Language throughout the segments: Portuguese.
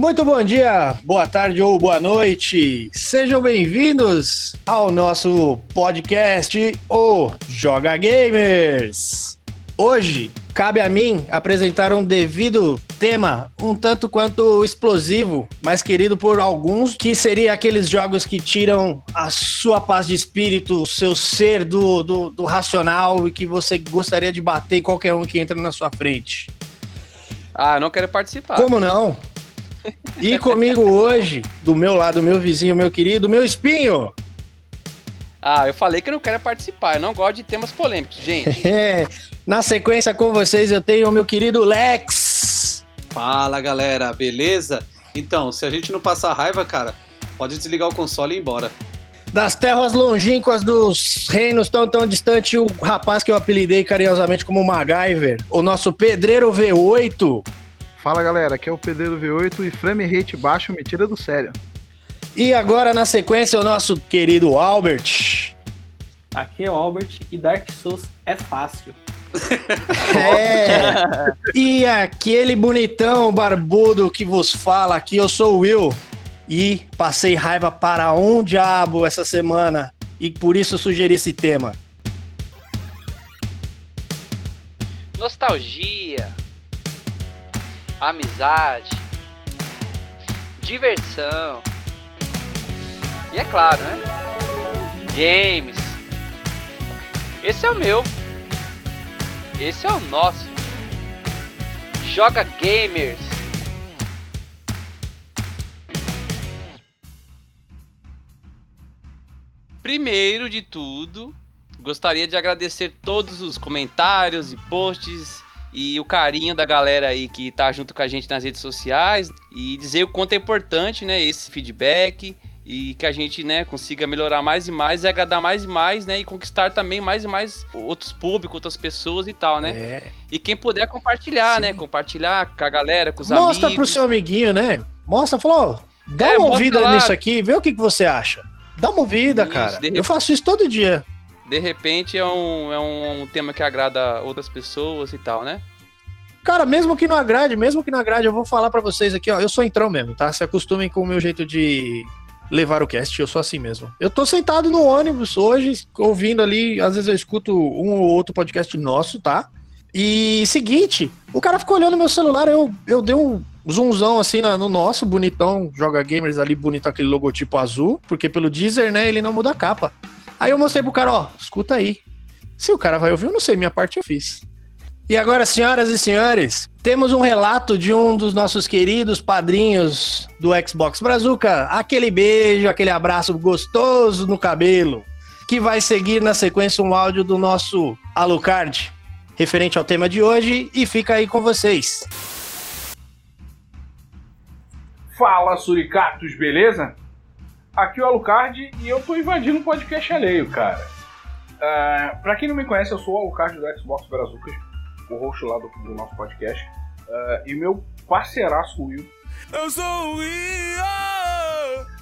Muito bom dia, boa tarde ou boa noite. Sejam bem-vindos ao nosso podcast O Joga Gamers. Hoje cabe a mim apresentar um devido tema um tanto quanto explosivo, mas querido por alguns, que seria aqueles jogos que tiram a sua paz de espírito, o seu ser do, do, do racional e que você gostaria de bater em qualquer um que entra na sua frente. Ah, não quero participar. Como não? E comigo hoje, do meu lado, meu vizinho, meu querido, meu espinho. Ah, eu falei que eu não quero participar, eu não gosto de temas polêmicos, gente. É, na sequência com vocês eu tenho o meu querido Lex. Fala galera, beleza? Então, se a gente não passar raiva, cara, pode desligar o console e ir embora. Das terras longínquas dos reinos tão tão distante, o rapaz que eu apelidei carinhosamente como MacGyver, o nosso pedreiro V8. Fala galera, aqui é o Pedreiro V8 e frame rate baixo me tira do sério. E agora na sequência o nosso querido Albert. Aqui é o Albert e Dark Souls é fácil. É. E aquele bonitão barbudo que vos fala aqui, eu sou o Will. E passei raiva para um diabo essa semana. E por isso sugeri esse tema. Nostalgia, amizade, diversão. E é claro, né? Games. Esse é o meu. Esse é o nosso. Joga Gamers. Primeiro de tudo, gostaria de agradecer todos os comentários e posts e o carinho da galera aí que tá junto com a gente nas redes sociais e dizer o quanto é importante, né, esse feedback e que a gente, né, consiga melhorar mais e mais e agradar mais e mais, né, e conquistar também mais e mais outros públicos, outras pessoas e tal, né? É. E quem puder compartilhar, Sim. né, compartilhar com a galera, com os Mostra amigos. pro seu amiguinho, né? Mostra, falou, dá É, uma mostra ouvida lá. nisso aqui, vê o que, que você acha. Dá uma ouvida, Isso, cara. Eu faço isso todo dia. De repente é um, é um tema que agrada outras pessoas e tal, né? Cara, mesmo que não agrade, mesmo que não agrade, eu vou falar pra vocês aqui, ó. Eu sou entrão mesmo, tá? Se acostumem com o meu jeito de levar o cast, eu sou assim mesmo. Eu tô sentado no ônibus hoje, ouvindo ali, às vezes eu escuto um ou outro podcast nosso, tá? E seguinte, o cara ficou olhando meu celular, eu, eu dei um zoomzão assim no nosso, bonitão, joga gamers ali, bonito aquele logotipo azul, porque pelo Deezer, né, ele não muda a capa. Aí eu mostrei pro cara, ó, escuta aí. Se o cara vai ouvir, eu não sei, minha parte eu fiz. E agora, senhoras e senhores, temos um relato de um dos nossos queridos padrinhos do Xbox Brazuca. Aquele beijo, aquele abraço gostoso no cabelo. Que vai seguir na sequência um áudio do nosso Alucard, referente ao tema de hoje, e fica aí com vocês. Fala, suricatos, beleza? Aqui é o Alucard e eu tô invadindo um podcast alheio, cara. Ah, pra quem não me conhece, eu sou o Alucard do Xbox Brazucas, o host lá do, do nosso podcast. Ah, e meu parceiraço Will Eu sou o Will!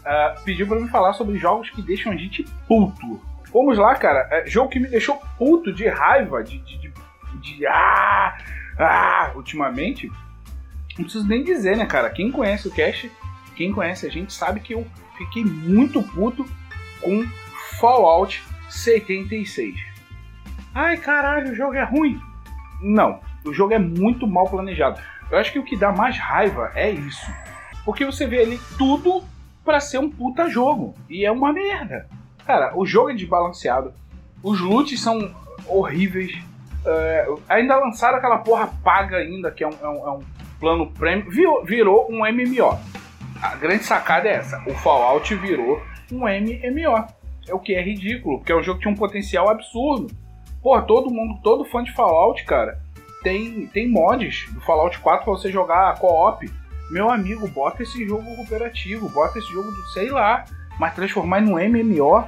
ah, pediu pra me falar sobre jogos que deixam a gente puto. Vamos lá, cara. É, jogo que me deixou puto de raiva, de. de, de, de- ah, ah, ultimamente. Não preciso nem dizer, né, cara? Quem conhece o cast, quem conhece a gente, sabe que eu fiquei muito puto com Fallout 76. Ai, caralho, o jogo é ruim. Não, o jogo é muito mal planejado. Eu acho que o que dá mais raiva é isso. Porque você vê ali tudo pra ser um puta jogo. E é uma merda. Cara, o jogo é desbalanceado. Os loots são horríveis. É, ainda lançaram aquela porra paga ainda, que é um, é um- é um plano premium. Virou, virou um MMO. A grande sacada é essa. O Fallout virou um MMO. É o que é ridículo, porque é um jogo que tinha um potencial absurdo. Pô, todo mundo, todo fã de Fallout, cara, tem, tem mods do Fallout 4 pra você jogar co-op. Meu amigo, bota esse jogo cooperativo, bota esse jogo do sei lá, mas transformar num MMO,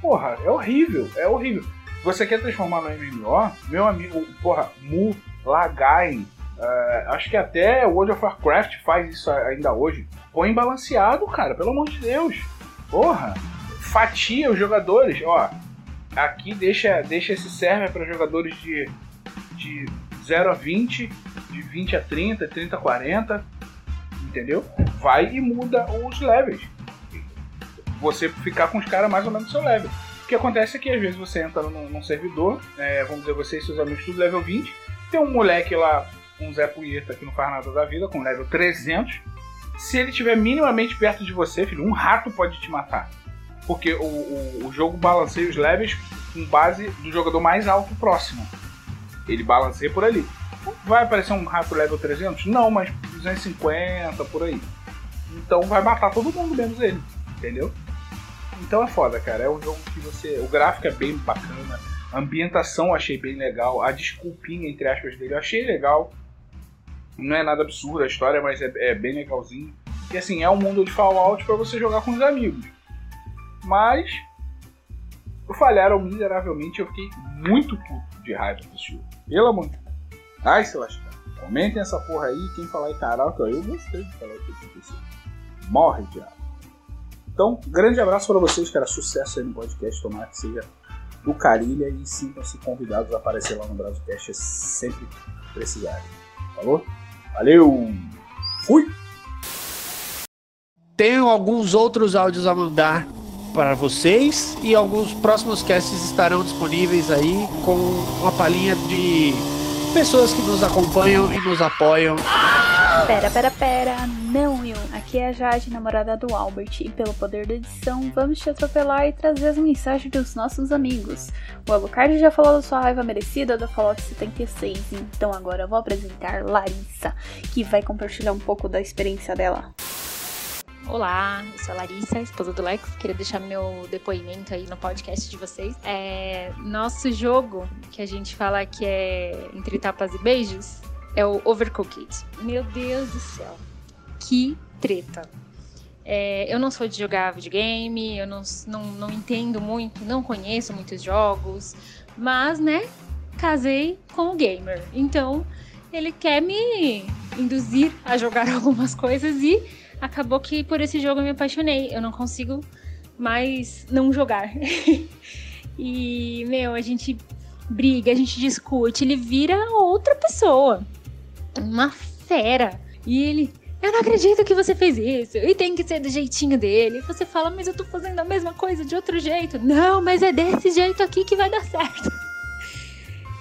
porra, é horrível, é horrível. Você quer transformar no MMO? Meu amigo, porra, Mu, Lagain, eh, acho que até World of Warcraft faz isso ainda hoje. Põe balanceado, cara, pelo amor de Deus. Porra, fatia os jogadores, ó. Aqui deixa, deixa esse server para jogadores de, de 0 a 20, de 20 a 30, 30 a 40. entendeu? Vai e muda os levels. Você ficar com os caras mais ou menos no seu level. O que acontece é que às vezes você entra num, num servidor, é, vamos dizer, você e seus amigos tudo level 20, tem um moleque lá, um Zé Punheta que não faz nada da vida, com level 300. Se ele estiver minimamente perto de você, filho, um rato pode te matar. Porque o, o, o jogo balanceia os levels com base do jogador mais alto próximo. Ele balanceia por ali. Vai aparecer um rato level 300? Não, mas 250 por aí. Então vai matar todo mundo menos ele, entendeu? Então é foda, cara. É um jogo que você. O gráfico é bem bacana. A ambientação eu achei bem legal. A desculpinha, entre aspas, dele eu achei legal. Não é nada absurdo a história, mas é, é bem legalzinho. E assim, é um mundo de Fallout para você jogar com os amigos. Mas. Falharam miseravelmente. Eu fiquei muito puto de raiva desse jogo. Pelo amor de Deus. Ai, se lascar. Comentem essa porra aí. Quem falar em ó, eu gostei de falar o que aconteceu. Morre, diabo. Então, grande abraço para vocês, cara. Sucesso aí no podcast. Tomara que seja do Carilha e sintam-se convidados a aparecer lá no Brasilcast sempre que precisarem. Falou? Valeu! Fui! Tenho alguns outros áudios a mandar para vocês e alguns próximos casts estarão disponíveis aí com uma palhinha de pessoas que nos acompanham e nos apoiam. Pera, pera, pera. Não, Will. Aqui é a Jade, namorada do Albert, e pelo poder da edição, vamos te atropelar e trazer as mensagens dos nossos amigos. O Alucard já falou da sua raiva merecida da Fallout 76, então agora eu vou apresentar Larissa, que vai compartilhar um pouco da experiência dela. Olá, eu sou a Larissa, esposa do Lex. Queria deixar meu depoimento aí no podcast de vocês. É, nosso jogo, que a gente fala que é entre tapas e beijos, é o Overcooked. Meu Deus do céu, que treta. É, eu não sou de jogar videogame, eu não, não, não entendo muito, não conheço muitos jogos, mas, né, casei com o gamer. Então, ele quer me induzir a jogar algumas coisas e acabou que por esse jogo eu me apaixonei. Eu não consigo mais não jogar. e, meu, a gente briga, a gente discute, ele vira outra pessoa. Uma fera. E ele, eu não acredito que você fez isso. E tem que ser do jeitinho dele. E você fala, mas eu tô fazendo a mesma coisa de outro jeito. Não, mas é desse jeito aqui que vai dar certo.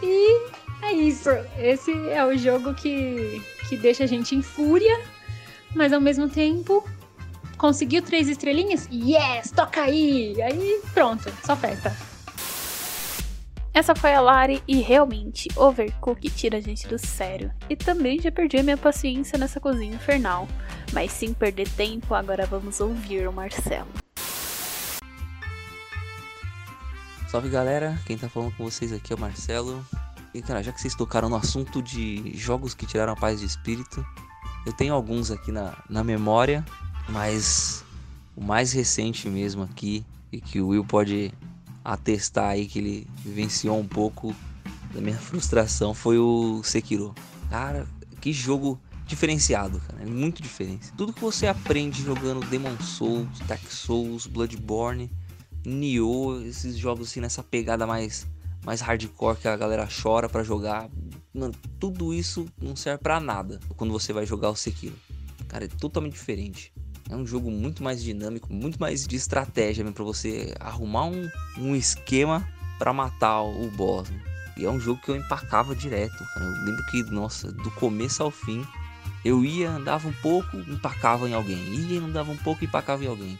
E é isso. Esse é o jogo que, que deixa a gente em fúria mas ao mesmo tempo conseguiu três estrelinhas? Yes, toca aí! Aí pronto, só festa. Essa foi a Lari e realmente, Overcook tira a gente do sério. E também já perdi a minha paciência nessa cozinha infernal. Mas sem perder tempo, agora vamos ouvir o Marcelo. Salve galera, quem tá falando com vocês aqui é o Marcelo. E cara, já que vocês tocaram no assunto de jogos que tiraram a paz de espírito, eu tenho alguns aqui na, na memória, mas o mais recente mesmo aqui, e que o Will pode atestar aí que ele vivenciou um pouco da minha frustração, foi o Sekiro. Cara, que jogo diferenciado, cara. É muito diferente. Tudo que você aprende jogando Demon Souls, Dark Souls, Bloodborne, Nioh, esses jogos assim nessa pegada mais mais hardcore que a galera chora para jogar, Mano, tudo isso não serve para nada quando você vai jogar o Sekiro. Cara, é totalmente diferente. É um jogo muito mais dinâmico, muito mais de estratégia para você arrumar um, um esquema para matar o boss. E é um jogo que eu empacava direto, cara. Eu lembro que, nossa, do começo ao fim, eu ia, andava um pouco, empacava em alguém. Ia, andava um pouco, empacava em alguém.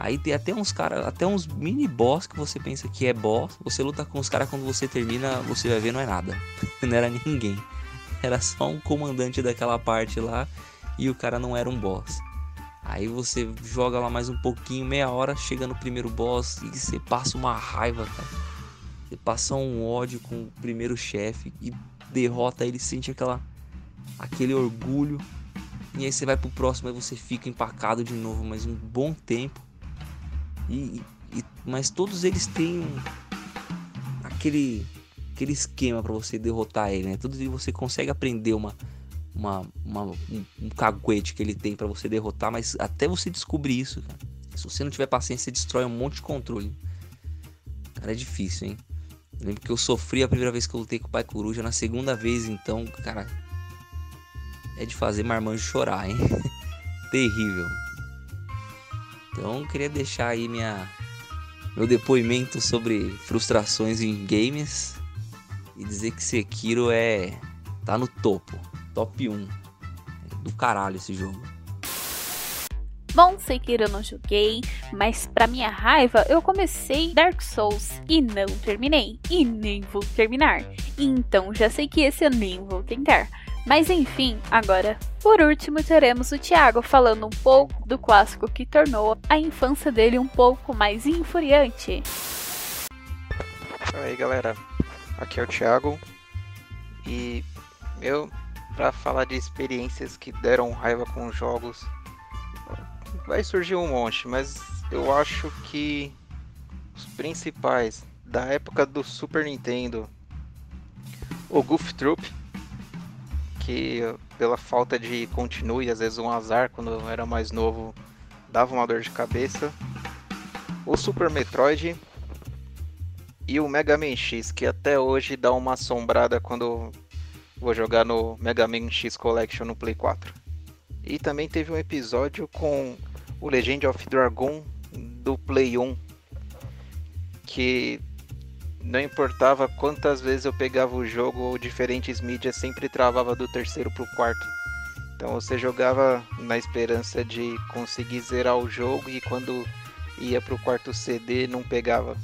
Aí tem até uns cara, até uns mini boss que você pensa que é boss. Você luta com os caras quando você termina, você vai ver não é nada. não era ninguém. Era só um comandante daquela parte lá e o cara não era um boss. Aí você joga lá mais um pouquinho, meia hora, chega no primeiro boss e você passa uma raiva, cara. Você passa um ódio com o primeiro chefe e derrota ele, sente aquela aquele orgulho. E aí você vai pro próximo e você fica empacado de novo mais um bom tempo. E, e, mas todos eles têm aquele aquele esquema para você derrotar ele, né? Todos você consegue aprender uma, uma, uma um, um caguete que ele tem para você derrotar, mas até você descobrir isso, cara. Se você não tiver paciência, você destrói um monte de controle. Cara, é difícil, hein? Eu lembro que eu sofri a primeira vez que eu lutei com o Pai Coruja, na segunda vez, então, cara, é de fazer marmanjo chorar, hein? terrível. Então queria deixar aí minha meu depoimento sobre frustrações em games e dizer que Sekiro é tá no topo, top 1. É do caralho esse jogo. Bom, Sekiro eu não joguei, mas pra minha raiva eu comecei Dark Souls e não terminei, e nem vou terminar. Então já sei que esse eu nem vou tentar. Mas enfim, agora, por último, teremos o Thiago falando um pouco do clássico que tornou a infância dele um pouco mais infuriante. Aí galera, aqui é o Thiago e eu, pra falar de experiências que deram raiva com jogos, vai surgir um monte, mas eu acho que os principais da época do Super Nintendo, o Goof Troop, que pela falta de continue, às vezes um azar quando eu era mais novo, dava uma dor de cabeça. O Super Metroid e o Mega Man X, que até hoje dá uma assombrada quando vou jogar no Mega Man X Collection no Play 4. E também teve um episódio com o Legend of Dragon do Play 1, que não importava quantas vezes eu pegava o jogo ou diferentes mídias, sempre travava do terceiro pro quarto. Então você jogava na esperança de conseguir zerar o jogo e quando ia pro quarto CD não pegava.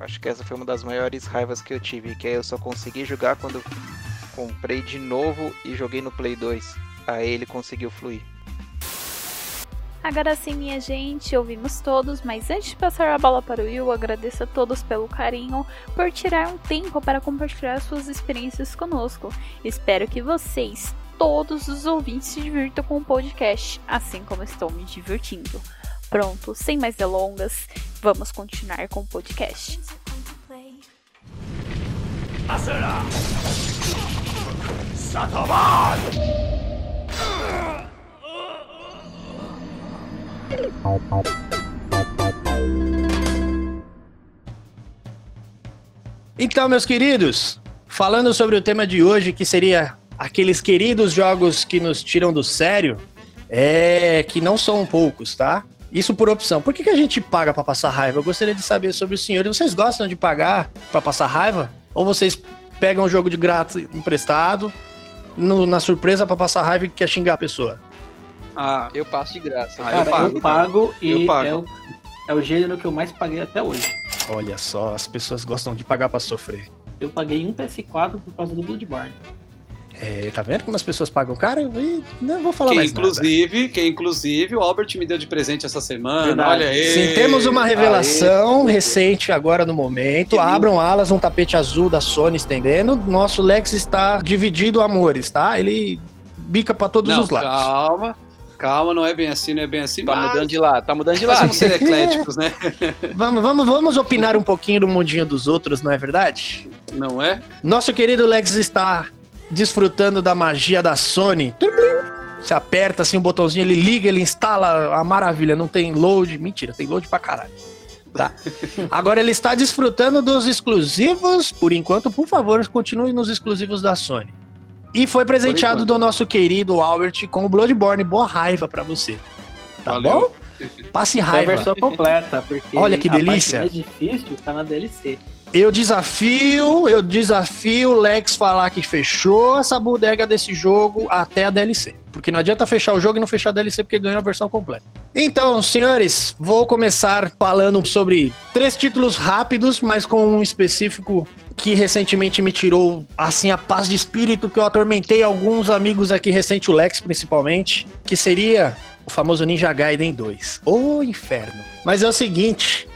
Acho que essa foi uma das maiores raivas que eu tive, que aí eu só consegui jogar quando comprei de novo e joguei no Play 2. Aí ele conseguiu fluir. Agora sim, minha gente, ouvimos todos, mas antes de passar a bola para o Will, agradeço a todos pelo carinho, por tirar um tempo para compartilhar suas experiências conosco. Espero que vocês, todos os ouvintes, se divirtam com o podcast, assim como estou me divertindo. Pronto, sem mais delongas, vamos continuar com o podcast. Então, meus queridos, falando sobre o tema de hoje, que seria aqueles queridos jogos que nos tiram do sério, é que não são poucos, tá? Isso por opção. Por que, que a gente paga pra passar raiva? Eu gostaria de saber sobre os senhores. Vocês gostam de pagar pra passar raiva? Ou vocês pegam o jogo de grátis emprestado, no- na surpresa pra passar raiva e quer xingar a pessoa? Ah, Eu passo de graça. Ah, Cara, eu pago, eu pago e Eu pago. É, o, é o gênero que eu mais paguei até hoje. Olha só, as pessoas gostam de pagar pra sofrer. Eu paguei um PS4 por causa do Bloodborne. É, tá vendo como as pessoas pagam caro? E não vou falar que mais nada. inclusive, que inclusive o Albert me deu de presente essa semana. Verdade. Olha aí. Sim, temos uma revelação recente agora no momento. Que Abram alas, um tapete azul da Sony estendendo. Nosso Lex está dividido amores, tá? Ele bica pra todos Não, os lados. calma. Calma, não é bem assim, não é bem assim. Tá mas mudando de lado, tá mudando de lado. vamos ser ecléticos, né? Vamos, vamos, vamos opinar um pouquinho do mundinho dos outros, não é verdade? Não é? Nosso querido Lex está desfrutando da magia da Sony. Você aperta assim o botãozinho, ele liga, ele instala a maravilha, não tem load. Mentira, tem load pra caralho. Tá. Agora ele está desfrutando dos exclusivos, por enquanto, por favor, continue nos exclusivos da Sony. E foi presenteado do nosso querido Albert com o Bloodborne. Boa raiva pra você. Tá Valeu. bom? Passe É a raiva. versão completa, porque Olha que delícia. mais difícil tá na DLC. Eu desafio, eu desafio o Lex falar que fechou essa bodega desse jogo até a DLC. Porque não adianta fechar o jogo e não fechar a DLC porque ganhou a versão completa. Então, senhores, vou começar falando sobre três títulos rápidos, mas com um específico que recentemente me tirou assim a paz de espírito que eu atormentei alguns amigos aqui recente, o Lex principalmente, que seria o famoso Ninja Gaiden 2. Ô inferno. Mas é o seguinte,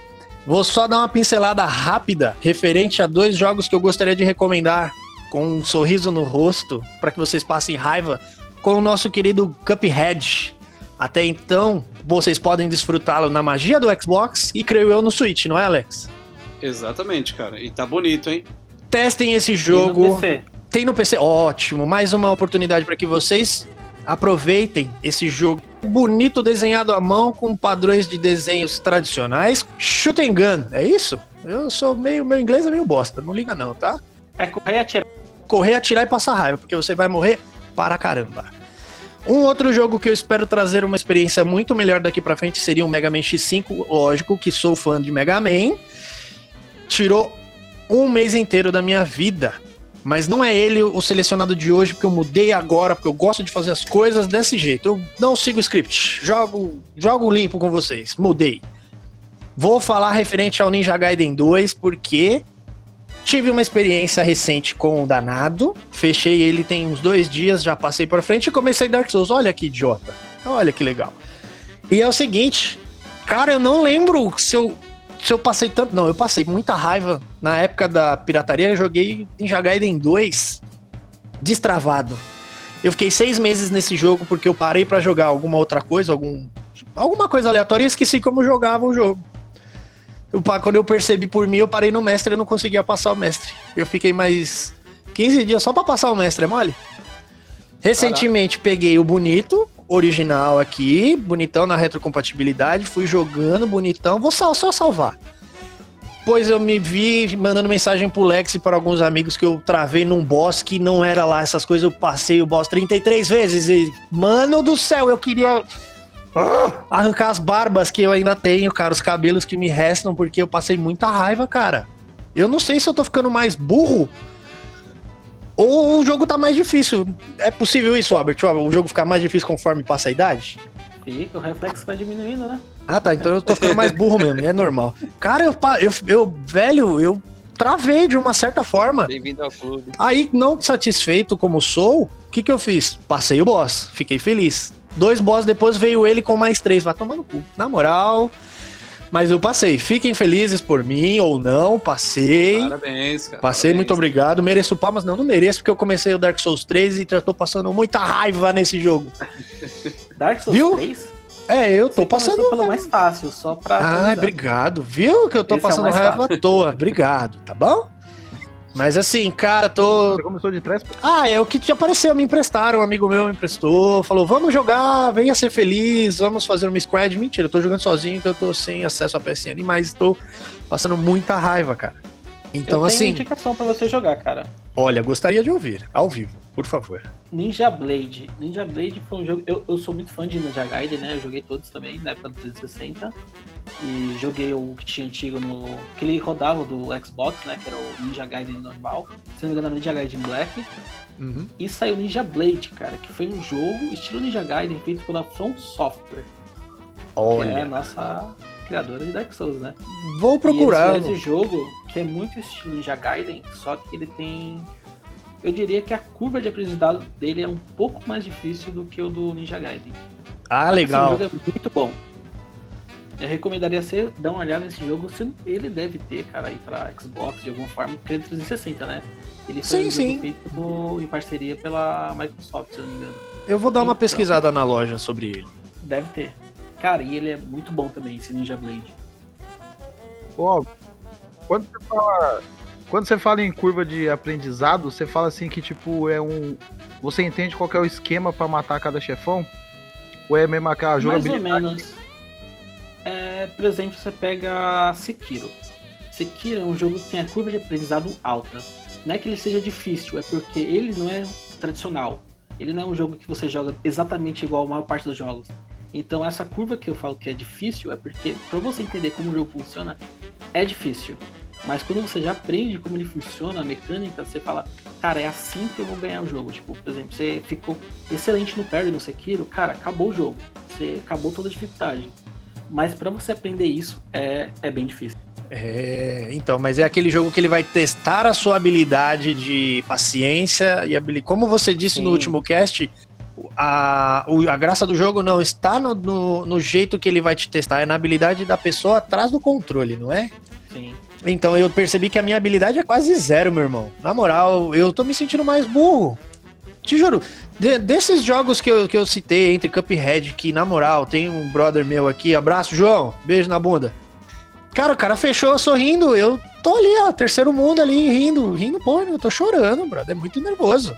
Vou só dar uma pincelada rápida referente a dois jogos que eu gostaria de recomendar com um sorriso no rosto para que vocês passem raiva com o nosso querido Cuphead. Até então, vocês podem desfrutá-lo na magia do Xbox e creio eu no Switch, não é, Alex? Exatamente, cara. E tá bonito, hein? Testem esse E no jogo. PC. Tem no PC, ótimo. Mais uma oportunidade para que vocês aproveitem esse jogo bonito desenhado à mão com padrões de desenhos tradicionais. Shoot and gun, é isso? Eu sou meio meu inglês é meio bosta, não liga não, tá? É correr e atirar. Correr, atirar e passar raiva, porque você vai morrer para caramba. Um outro jogo que eu espero trazer uma experiência muito melhor daqui pra frente seria o Mega Man X5, lógico que sou fã de Mega Man. Tirou um mês inteiro da minha vida. Mas não é ele o selecionado de hoje, porque eu mudei agora, porque eu gosto de fazer as coisas desse jeito. Eu não sigo o script, jogo, jogo limpo com vocês. Mudei. Vou falar referente ao Ninja Gaiden 2, porque tive uma experiência recente com o Danado. Fechei ele tem uns dois dias, já passei pra frente e comecei Dark Souls. Olha que idiota. Olha que legal. E é o seguinte, cara, eu não lembro se eu, se eu passei tanto. Não, eu passei muita raiva na época da pirataria. Eu joguei Ninja Gaiden 2 destravado. Eu fiquei seis meses nesse jogo porque eu parei pra jogar alguma outra coisa, algum, alguma coisa aleatória e esqueci como jogava o jogo. Eu, quando eu percebi por mim, eu parei no mestre e não conseguia passar o mestre. Eu fiquei mais 15 dias só pra passar o mestre, é mole? Recentemente peguei o bonito, original aqui, bonitão na retrocompatibilidade, fui jogando bonitão, vou sal- só salvar. Pois eu me vi mandando mensagem pro Lex e para alguns amigos que eu travei num boss que não era lá essas coisas, eu passei o boss 33 vezes e, mano do céu, eu queria arrancar as barbas que eu ainda tenho, cara, os cabelos que me restam, porque eu passei muita raiva, cara. Eu não sei se eu tô ficando mais burro ou o jogo tá mais difícil. É possível isso, Albert? O jogo ficar mais difícil conforme passa a idade? Fica, o reflexo vai diminuindo, né? Ah, tá. Então eu tô ficando mais burro mesmo. É normal. Cara, eu, eu, eu velho, eu travei de uma certa forma. Bem-vindo ao clube. Aí, não satisfeito como sou, o que que eu fiz? Passei o boss, fiquei feliz. Dois boss depois veio ele com mais três. Vai tomar no cu. Na moral. Mas eu passei. Fiquem felizes por mim ou não. Passei. Parabéns, cara. Passei, parabéns. muito obrigado. Mereço palmas? Não, não mereço, porque eu comecei o Dark Souls 3 e já tô passando muita raiva nesse jogo. Dark Souls Viu? 3? É, eu tô Você passando. pelo mais fácil, só pra. Ah, obrigado. Viu que eu tô Esse é passando mais raiva fácil. à toa. Obrigado, tá bom? Mas assim, cara, tô. Você começou de trás Ah, é o que te apareceu, me emprestaram, um amigo meu me emprestou, falou, vamos jogar, venha ser feliz, vamos fazer uma squad. Mentira, eu tô jogando sozinho, então eu tô sem acesso a PSN, mas tô passando muita raiva, cara. Então, eu tenho assim, indicação pra você jogar, cara. olha, gostaria de ouvir, ao vivo, por favor. Ninja Blade. Ninja Blade foi um jogo. Eu, eu sou muito fã de Ninja Gaiden, né? Eu joguei todos também, na época do 360. E joguei o que tinha antigo no. que ele rodava do Xbox, né? Que era o Ninja Gaiden normal. Se não me engano, Ninja Gaiden Black. Uhum. E saiu Ninja Blade, cara, que foi um jogo estilo Ninja Gaiden feito pela From Software. Que é a Olha, nossa criadora de Dark Souls, né? vou E procurar. fizeram esse jogo que é muito estilo Ninja Gaiden, só que ele tem. Eu diria que a curva de aprendizado dele é um pouco mais difícil do que o do Ninja Gaiden. Ah, Esse legal. jogo é muito bom. Eu recomendaria você dar uma olhada nesse jogo. Se ele deve ter, cara, aí pra Xbox de alguma forma, porque é 360, né? Ele foi Sim, um sim. feito em parceria pela Microsoft, se eu não me engano. Eu vou dar uma Então. pesquisada na loja sobre ele. Deve ter. Cara, e ele é muito bom também, esse Ninja Blade. Ó, quando você fala, quando você fala em curva de aprendizado, você fala assim que tipo é um, você entende qual é o esquema pra matar cada chefão? Ou é mesmo aquela Mais ou jogabilidade? menos. É, por exemplo, você pega Sekiro. Sekiro é um jogo que tem a curva de aprendizado alta. Não é que ele seja difícil, é porque ele não é tradicional. Ele não é um jogo que você joga exatamente igual a maior parte dos jogos. Então essa curva que eu falo que é difícil é porque para você entender como o jogo funciona é difícil. Mas quando você já aprende como ele funciona, a mecânica, você fala, cara, é assim que eu vou ganhar o jogo. Tipo, por exemplo, você ficou excelente no parry no Sekiro, cara, acabou o jogo. Você acabou toda a dificuldade. Mas para você aprender isso é, é bem difícil. É, então, mas é aquele jogo que ele vai testar a sua habilidade de paciência e habilidade. Como você disse no Sim. último cast, a, a graça do jogo não está no, no, no jeito que ele vai te testar, é na habilidade da pessoa atrás do controle, não é? Sim. Então eu percebi que a minha habilidade é quase zero, meu irmão. Na moral, eu tô me sentindo mais burro. Te juro, de- desses jogos que eu, que eu citei, entre Cuphead, que na moral, tem um brother meu aqui, abraço, João, beijo na bunda. Cara, o cara fechou sorrindo, eu tô ali, ó, terceiro mundo ali, rindo, rindo, pô, eu tô chorando, brother, é muito nervoso.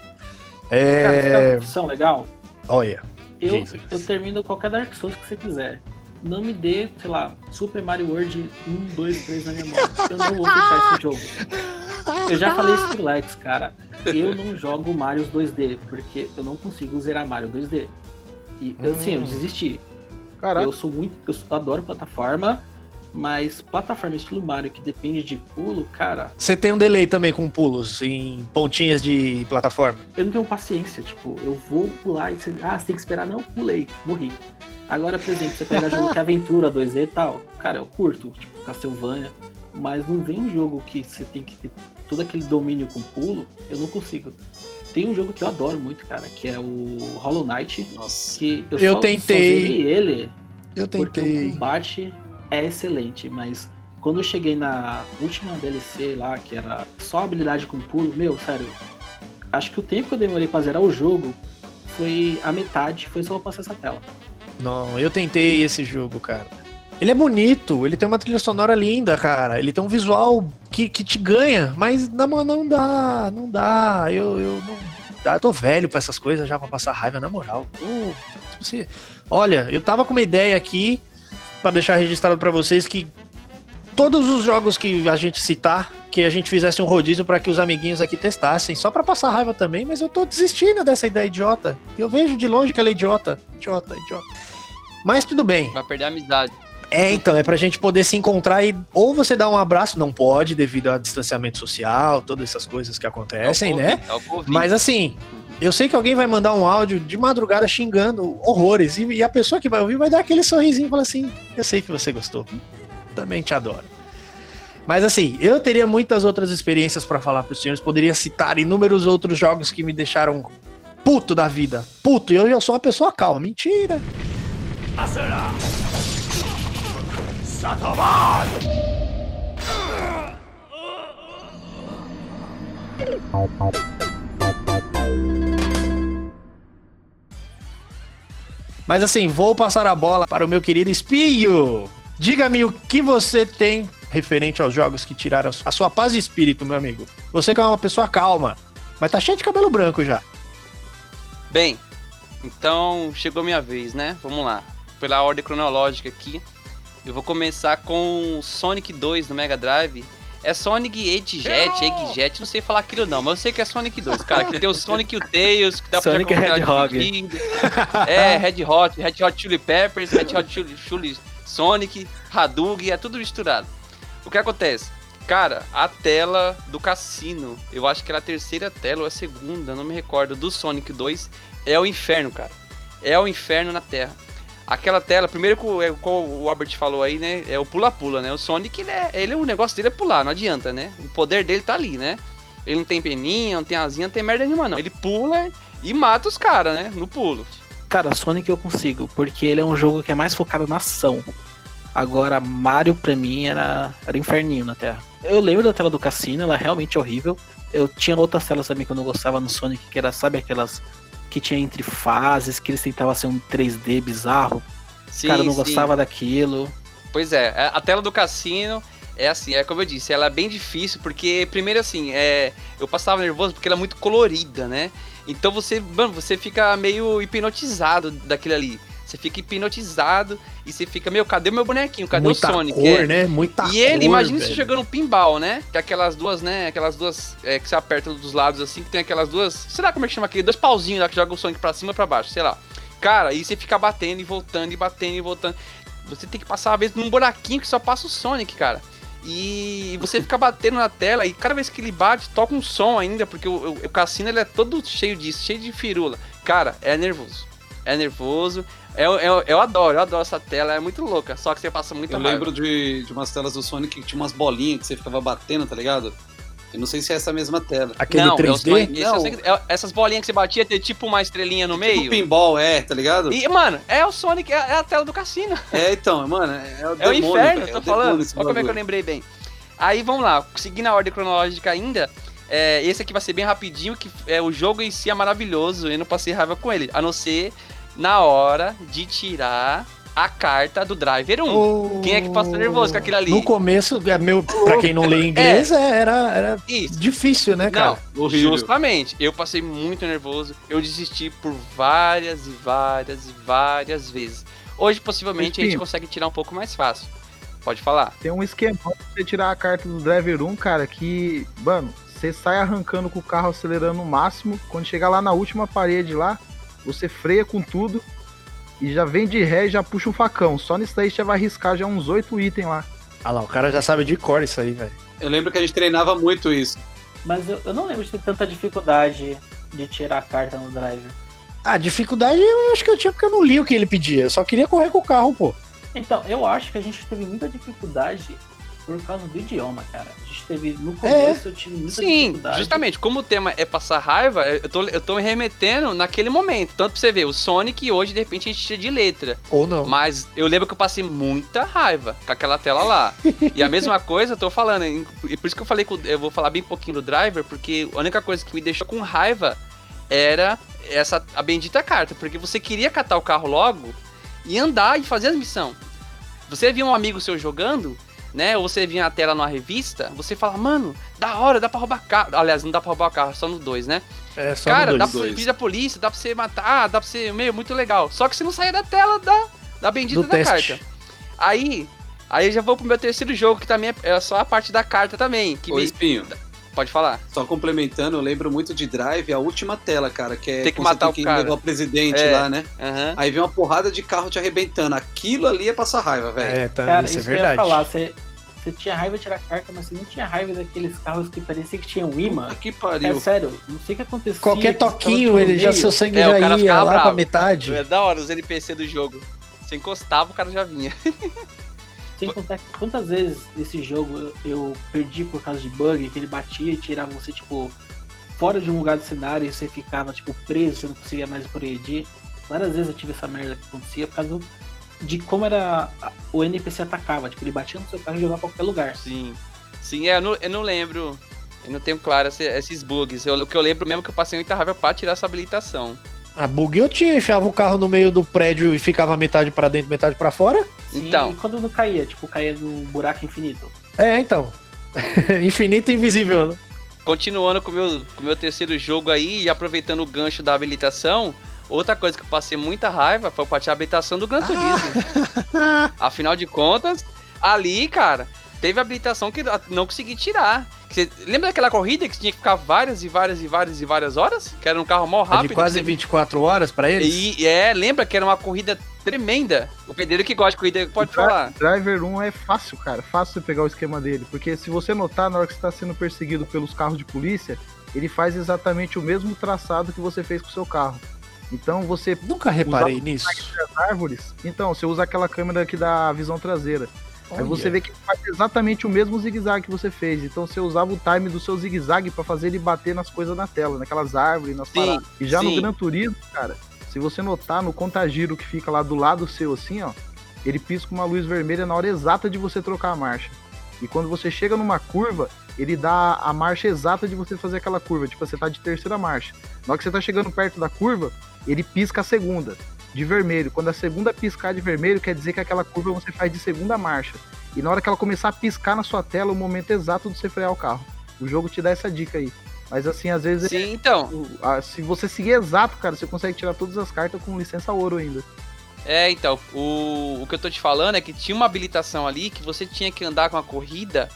Cara, É. opção legal. Olha, Eu, Jesus. eu termino qualquer Dark Souls que você quiser. Não me dê, sei lá, Super Mario World 1, 2, 3 na minha mão. Eu não vou fechar esse jogo. Eu já falei isso pro Lex, cara. Eu não jogo Mario 2D, porque eu não consigo zerar Mario 2D. E eu, assim, eu Hum. desisti. Caraca. Eu sou muito. Eu adoro plataforma, mas plataforma estilo Mario que depende de pulo, cara, Você tem um delay também com pulos em pontinhas de plataforma. eu não tenho paciência. Tipo, eu vou pular e você. Ah, você tem que esperar. Não, pulei, morri. Agora, por exemplo, você pega jogo que é aventura 2D e tal. Cara, eu curto, tipo, Castlevania. Mas não vem um jogo que você tem que ter todo aquele domínio com pulo. Eu não consigo. Tem um jogo que eu adoro muito, cara, que é o Hollow Knight. Nossa. Que eu, Eu só, tentei. Só ele Eu porque o tentei. combate é excelente, mas quando eu cheguei na última DLC lá, que era só habilidade com pulo, meu, sério, acho que o tempo que eu demorei pra zerar o jogo foi a metade, foi só pra passar essa tela. Não, eu tentei esse jogo, cara. Ele é bonito, ele tem uma trilha sonora linda, cara. Ele tem um visual que, que te ganha, mas não, não dá, não dá. Eu, eu não dá. Eu tô velho pra essas coisas já pra passar raiva, na moral. Eu- você- olha, eu tava com uma ideia aqui pra deixar registrado pra vocês que todos os jogos que a gente citar, que a gente fizesse um rodízio pra que os amiguinhos aqui testassem, só pra passar raiva também, mas eu tô desistindo dessa ideia idiota. Eu vejo de longe que ela é idiota. Idiota, idiota. Mas tudo bem. Vai perder a amizade. É, então, é pra gente poder se encontrar e ou você dá um abraço, não pode, devido ao distanciamento social, todas essas coisas que acontecem, É né? É. Mas assim, eu sei que alguém vai mandar um áudio de madrugada xingando horrores, e, e a pessoa que vai ouvir vai dar aquele sorrisinho e falar assim: Eu sei que você gostou, também te adoro. Mas assim, eu teria muitas outras experiências pra falar pros senhores, poderia citar inúmeros outros jogos que me deixaram puto da vida. Puto, e eu já sou uma pessoa calma. Mentira! Mas assim, vou passar a bola para o meu querido Espinho. Diga-me o que você tem referente aos jogos que tiraram a sua paz de espírito, meu amigo. Você que é uma pessoa calma, mas tá cheio de cabelo branco já. Bem, então chegou minha vez, né? Vamos lá. Pela ordem cronológica aqui, eu vou começar com Sonic 2 no Mega Drive. É Sonic Edgejet, Eggjet, não sei falar aquilo não, mas eu sei que é Sonic 2, cara. Que tem o Sonic e o Tails, que dá pra Sonic jogar com Hedgehog. É, Red Hot, Red Hot Chili Peppers, Red Hot Chili, Chili Sonic, Hadouken, é tudo misturado. O que acontece? Cara, a tela do cassino, eu acho que era a terceira tela ou a segunda, não me recordo, do Sonic 2, é o inferno, cara. É o inferno na Terra. Aquela tela, primeiro que o, é, como o Albert falou aí, né? É o pula-pula, né? O Sonic, ele, é, ele, o negócio dele é pular, não adianta, né? O poder dele tá ali, né? Ele não tem peninha, não tem asinha, não tem merda nenhuma, não. Ele pula e mata os caras, né? No pulo. Cara, Sonic eu consigo, porque ele é um jogo que é mais focado na ação. Agora, Mario pra mim era, era inferninho na Terra. Eu lembro da tela do cassino, ela é realmente horrível. Eu tinha outras telas também que eu não gostava no Sonic, que era, sabe, aquelas que tinha entre fases, que eles tentavam ser um 3D bizarro. Sim, Cara, eu não sim. gostava daquilo. Pois é, a- tela do cassino é assim, é como eu disse, ela é bem difícil, porque primeiro assim, é, eu passava nervoso porque ela é muito colorida, né? Então você, mano, você fica meio hipnotizado daquele ali. Você fica hipnotizado e você fica, meu, cadê o meu bonequinho? Cadê Muita o Sonic? cor, É. né? Muita E ele, cor, imagina você velho. jogando pinball, né? Que é aquelas duas, né? Aquelas duas é, que você aperta dos lados assim, que tem aquelas duas. Sei lá como é que chama aquele? Dois pauzinhos lá que joga o Sonic pra cima e pra baixo, sei lá. Cara, aí você fica batendo e voltando e batendo e voltando. Você tem que passar uma vez num buraquinho que só passa o Sonic, cara. E você fica batendo na tela e cada vez que ele bate, toca um som ainda, porque o, o, o cassino ele é todo cheio disso, cheio de firula. Cara, é nervoso. É nervoso. Eu, eu, eu adoro, eu adoro essa tela, é muito louca. Só que você passa muita Eu raiva. lembro de, de umas telas do Sonic que tinha umas bolinhas que você ficava batendo, tá ligado? Eu não sei se é essa mesma tela. Aquele não, 3D? é o Sonic- esse Não. eu é- essas bolinhas que você batia tem tipo uma estrelinha no Tipo meio. pinball, é, tá ligado? E, mano, é o Sonic, é, é a tela do cassino. É, então, mano, é, é o É o demônio, inferno, velho, eu é tô o demônio falando. Olha como é que eu lembrei bem. Aí vamos lá, seguindo a ordem cronológica ainda. é, esse aqui vai ser bem rapidinho, que é, o jogo em si é maravilhoso, eu não passei raiva com ele. A não ser na hora de tirar a carta do Driver 1. Oh. Quem é que passou nervoso com aquilo ali? No começo, é meu, pra quem não lê inglês, é, era, era Isso. difícil, né, cara? Não, Horrível. justamente. Eu passei muito nervoso. Eu desisti por várias e várias e várias vezes. Hoje, possivelmente, a gente Espinho. consegue tirar um pouco mais fácil. Pode falar. Tem um esquema pra você tirar a carta do Driver 1, cara, que, mano, você sai arrancando com o carro acelerando no máximo. Quando chegar lá na última parede lá, você freia com tudo. e já vem de ré e já puxa um facão. Só nisso daí você vai arriscar já uns oito itens lá. Ah lá, o cara já sabe de cor isso aí, velho. Eu lembro que a gente treinava muito isso. Mas eu, eu não lembro de ter tanta dificuldade de tirar a carta no driver. Ah, dificuldade eu acho que eu tinha porque eu não li o que ele pedia. Eu só queria correr com o carro, pô. Então, eu acho que a gente teve muita dificuldade por causa do idioma, cara. A gente teve, no começo, eu tive muita Sim, dificuldade. justamente. Como o tema é passar raiva, eu tô, eu tô me remetendo naquele momento. Tanto pra você ver, o Sonic hoje, de repente, a gente tira de letra. Ou não. Mas eu lembro que eu passei muita raiva com aquela tela lá. e a mesma coisa eu tô falando. E por isso que eu falei que eu vou falar bem pouquinho do driver, porque a única coisa que me deixou com raiva era essa a bendita carta. Porque você queria catar o carro logo e andar e fazer as missões. Você via um amigo seu jogando, né? Ou você via a tela numa revista, você fala, mano, da hora, dá pra roubar carro. Aliás, não dá pra roubar o carro, só no 2, né? É, só Cara, no dá dois. pra você fugir da polícia, dá pra você matar, dá pra você. Meio, muito legal. Só que você não saia da tela da, da bendita Do da teste. carta. Aí. Aí eu já vou pro meu terceiro jogo, que também é- é só a parte da carta também. Que Ô, me- Espinho, Pode falar. só complementando, eu lembro muito de Drive, a última tela, cara, que é Tem que matar tem o que cara. levar o presidente É. lá, né? Aham. Aí vem uma porrada de carro te arrebentando. Aquilo ali é passar raiva, velho. É, tá, Cara, isso é isso que eu ia verdade. falar, você, você tinha raiva de tirar carta, mas você não tinha raiva daqueles carros que parecia que tinham imã. Que É pariu. sério, não sei o que acontecia. Qualquer toquinho, ele já, seu sangue É, o já cara ia ficava lá pra bravo. metade. É da hora os NPC do jogo. Você encostava, o cara já vinha. Sem contar que quantas vezes esse jogo eu, eu perdi por causa de bug, que ele batia e tirava você, tipo, fora de um lugar do cenário e você ficava, tipo, preso, você não conseguia mais progredir. Várias vezes eu tive essa merda que acontecia por causa do- de como era o NPC atacava. Tipo, ele batia no seu carro e jogava pra qualquer lugar. Sim. Sim, é, eu não, eu não lembro. Eu não tenho claro esse- esses bugs. Eu- o que eu lembro mesmo é que eu passei muita raiva pra tirar essa habilitação. A bug eu tinha, enfiava o carro no meio do prédio e ficava metade pra dentro, metade pra fora. Sim, Então. E quando não caía, tipo, caía num buraco infinito. É, então. Infinito e invisível, né? Continuando com o meu, com o meu terceiro jogo aí e aproveitando o gancho da habilitação, outra coisa que eu passei muita raiva foi a habilitação do Gran Turismo. Afinal de contas, ali, cara, teve habilitação que não consegui tirar. Você lembra daquela corrida que tinha que ficar várias e várias e várias e várias horas? Que era um carro mal É rápido. de quase que você- 24 horas pra eles. E é, lembra que era uma corrida tremenda. O pedreiro que gosta de corrida pode O falar. Driver 1 é fácil, cara. Fácil você pegar o esquema dele. Porque se você notar, na hora que você tá sendo perseguido pelos carros de polícia, ele faz exatamente o mesmo traçado que você fez com o seu carro. Então você Nunca reparei nisso. árvores. Então, você usa aquela câmera que dá a visão traseira. Aí Olha. você vê que faz exatamente o mesmo zigue-zague que você fez. Então você usava o time do seu zigue-zague pra fazer ele bater nas coisas na tela, naquelas árvores, nas Sim, paradas. E já sim. no Gran Turismo, cara, se você notar no contagiro que fica lá do lado seu assim, ó, ele pisca uma luz vermelha na hora exata de você trocar a marcha. E quando você chega numa curva, ele dá a marcha exata de você fazer aquela curva. Tipo, você tá de terceira marcha. Na hora que você tá chegando perto da curva, ele pisca a segunda, de vermelho. Quando a segunda piscar de vermelho, quer dizer que aquela curva você faz de segunda marcha. E na hora que ela começar a piscar na sua tela, o momento exato de você frear o carro. O jogo te dá essa dica aí. Mas assim, às vezes, Sim, então. se você seguir exato, cara, você consegue tirar todas as cartas com licença ouro ainda. É, então, o, o que eu tô te falando é que tinha uma habilitação ali que você tinha que andar com a corrida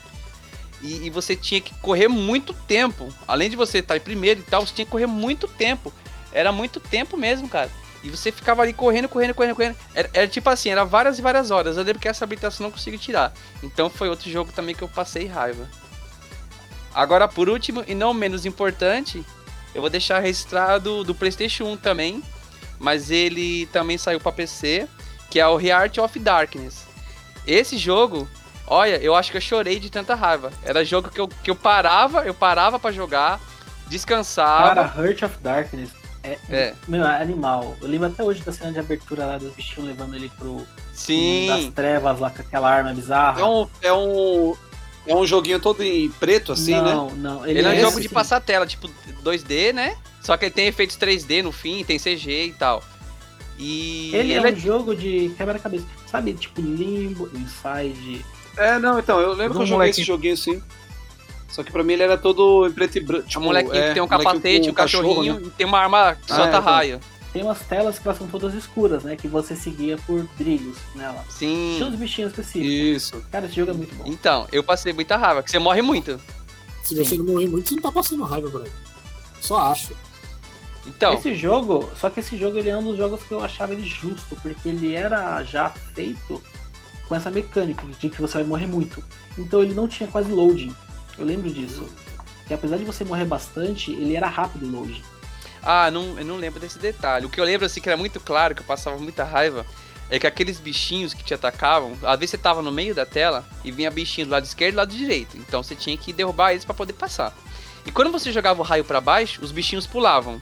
e, e você tinha que correr muito tempo. Além de você estar em primeiro e tal, você tinha que correr muito tempo. Era muito tempo mesmo, cara. E você ficava ali correndo, correndo, correndo, correndo. Era, era tipo assim, era várias e várias horas. Eu lembro que essa habilitação não consegui tirar. Então foi outro jogo também que eu passei raiva. Agora, por último e não menos importante, eu vou deixar registrado do PlayStation 1 também, mas ele também saiu para PC, que é o Heart of Darkness. Esse jogo, olha, eu acho que eu chorei de tanta raiva. Era jogo que eu, que eu parava, eu parava para jogar, descansava. Cara, Hurt of Darkness é, É. meu, é animal. Eu lembro até hoje da cena de abertura lá dos bichinhos levando ele pro Sim. das trevas lá com aquela arma bizarra. É um, é um, é um joguinho todo em preto, assim, não, né? não. Ele, é um esse, jogo de assim, passar tela, tipo 2D, né? Só que ele tem efeitos 3D no fim, tem CG e tal. E Ele é um jogo de quebra-cabeça. Sabe, tipo Limbo, Inside. É, não, então, eu lembro que eu joguei moleque- esse joguinho sim. Só que pra mim ele era todo em preto e branco. O Tipo, molequinho é, que tem um capacete, um cachorrinho né? e tem uma arma que Ah, solta é, então. raio. Tem umas telas que elas são todas escuras, né? Que você seguia por brilhos nela. Sim. Tinha uns bichinhos específicos. Isso. Cara, esse jogo é muito bom. Então, eu passei muita raiva, que você morre muito. Se você não morrer muito, você não tá passando raiva por aí. Só acho. Então, Esse jogo, só que esse jogo ele é um dos jogos que eu achava ele justo, porque ele era já feito com essa mecânica de que você vai morrer muito. Então ele não tinha quase loading. Eu lembro disso. E apesar de você morrer bastante, ele era rápido o loading. Ah, não, eu não lembro desse detalhe. O que eu lembro, assim, que era muito claro, que eu passava muita raiva, é que aqueles bichinhos que te atacavam, às vezes você tava no meio da tela e vinha bichinho do lado esquerdo e do lado direito. Então você tinha que derrubar eles pra poder passar. E quando você jogava o raio pra baixo, os bichinhos pulavam.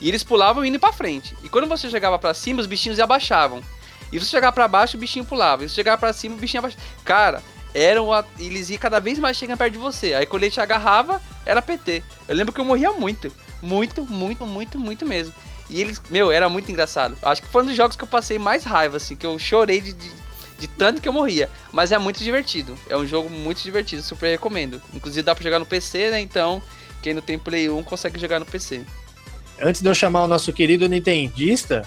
E eles pulavam indo pra frente. E quando você jogava pra cima, os bichinhos abaixavam. E você jogava pra baixo, o bichinho pulava. E você jogava pra cima, o bichinho abaixava. Cara, eram eles iam cada vez mais chegando perto de você. Aí quando ele te agarrava, era PT. Eu lembro que eu morria muito. Muito, muito, muito, muito mesmo. E eles, meu, era muito engraçado. Acho que foi um dos jogos que eu passei mais raiva, assim, que eu chorei de, de, de tanto que eu morria. Mas é muito divertido. É um jogo muito divertido, super recomendo. Inclusive dá pra jogar no PC, né? Então, quem não tem Play 1 consegue jogar no PC. Antes de eu chamar o nosso querido Nintendista,